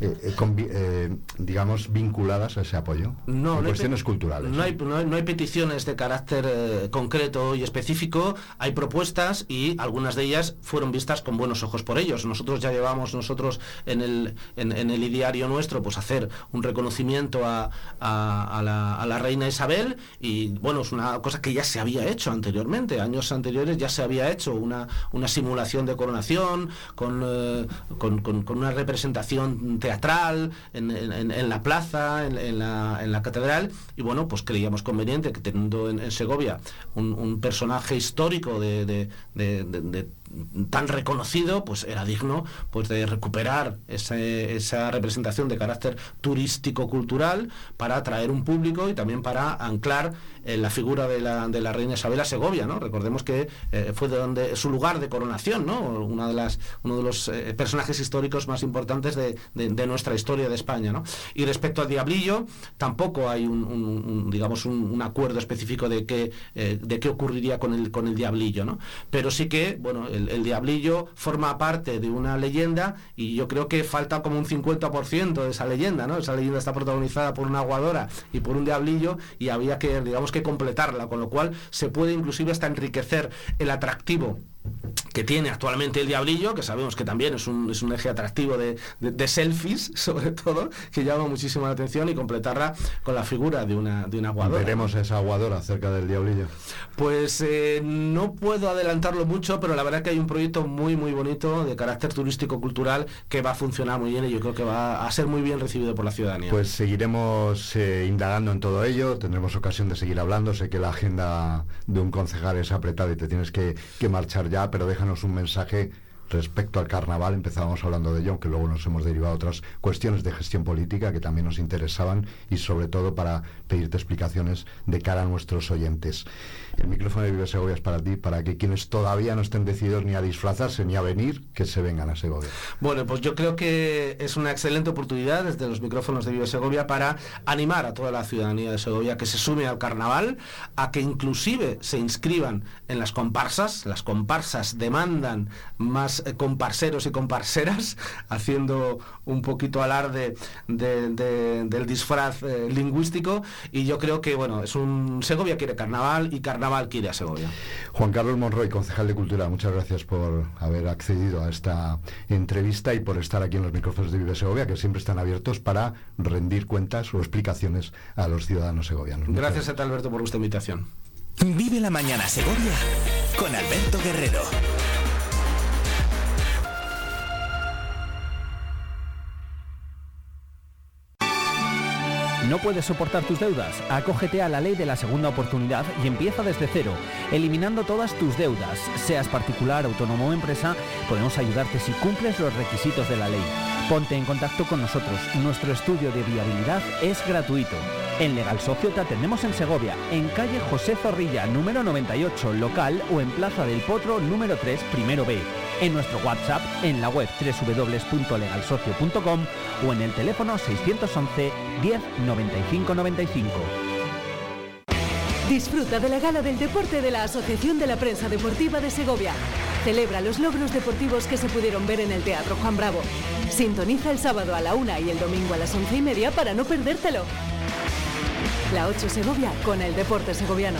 eh, eh, eh, digamos, vinculadas a ese apoyo, No, en no hay cuestiones culturales. No hay, no hay- no hay peticiones de carácter concreto y específico, hay propuestas y algunas de ellas fueron vistas con buenos ojos por ellos. Nosotros ya llevamos nosotros en el, en, en el ideario nuestro pues hacer un reconocimiento a, a- a la, a la reina Isabel y bueno, es una cosa que ya se había hecho anteriormente, años anteriores ya se había hecho una, una simulación de coronación con, eh, con, con- con una representación teatral en, en- la plaza, en, la, catedral. Y bueno, pues creíamos conveniente que teniendo en, Segovia un, personaje histórico de tan reconocido, pues era digno pues de recuperar ese- esa representación de carácter turístico cultural para atraer un público y también para anclar eh, la figura de la, de la reina Isabel a Segovia, ¿no? Recordemos que eh, fue de donde su lugar de coronación, ¿no? Una de las, uno de los eh, personajes históricos más importantes de, de- nuestra historia de España, ¿no? Y respecto al Diablillo, tampoco hay un, digamos un, acuerdo específico de qué eh, de qué ocurriría con el con el Diablillo, ¿no? Pero sí que, bueno, el Diablillo forma parte de una leyenda y yo creo que falta como un 50% de esa leyenda, ¿no? Esa leyenda está protagonizada por una aguadora y por un diablillo y había que, digamos que completarla, con lo cual se puede inclusive hasta enriquecer el atractivo que tiene actualmente el Diablillo, que sabemos que también es un, es un eje atractivo de, de- de selfies, sobre todo, que llama muchísimo la atención y completarla con la figura de una, de una aguadora. Veremos esa aguadora cerca del diablillo. Pues eh, no puedo adelantarlo mucho, pero la verdad que hay un proyecto muy muy bonito de carácter turístico cultural que va a funcionar muy bien y yo creo que va a ser muy bien recibido por la ciudadanía. Pues seguiremos eh, indagando en todo ello, tendremos ocasión de seguir hablando. Sé que la agenda de un concejal es apretada y te tienes que, que marchar pero déjanos un mensaje respecto al carnaval. Empezábamos hablando de ello, aunque luego nos hemos derivado a otras cuestiones de gestión política que también nos interesaban y sobre todo para pedirte explicaciones de cara a nuestros oyentes. El micrófono de Vive Segovia es para ti, para que quienes todavía no estén decididos ni a disfrazarse ni a venir, que se vengan a Segovia. Bueno, pues yo creo que es una excelente oportunidad desde los micrófonos de Vive Segovia para animar a toda la ciudadanía de Segovia que se sume al carnaval, a que inclusive se inscriban en las comparsas. Las comparsas demandan más eh, con parceros y con parceras, haciendo un poquito alarde de- de- del disfraz eh, lingüístico. Y yo creo que, bueno, es un Segovia quiere carnaval y carnaval a Segovia. Juan Carlos Monroy, concejal de Cultura, muchas gracias por haber accedido a esta entrevista y por estar aquí en los micrófonos de Vive Segovia, que siempre están abiertos para rendir cuentas o explicaciones a los ciudadanos segovianos. Muchas Gracias a ti, Alberto, por vuestra invitación. Vive la mañana Segovia con Alberto Guerrero. ¿No puedes soportar tus deudas? Acógete a la ley de la segunda oportunidad y empieza desde cero, eliminando todas tus deudas. Seas particular, autónomo o empresa, podemos ayudarte si cumples los requisitos de la ley. Ponte en contacto con nosotros. Nuestro estudio de viabilidad es gratuito. En Legal Socio te atendemos en Segovia, en calle José Zorrilla, número 98, local o en Plaza del Potro, número 3, primero B. En nuestro WhatsApp, en la web www.legalsocio.com o en el teléfono 611 10 95 95. Disfruta de la gala del deporte de la Asociación de la Prensa Deportiva de Segovia. Celebra los logros deportivos que se pudieron ver en el Teatro Juan Bravo. Sintoniza el sábado a la una y el domingo a las once y media para no perdértelo. La 8 Segovia con el deporte segoviano.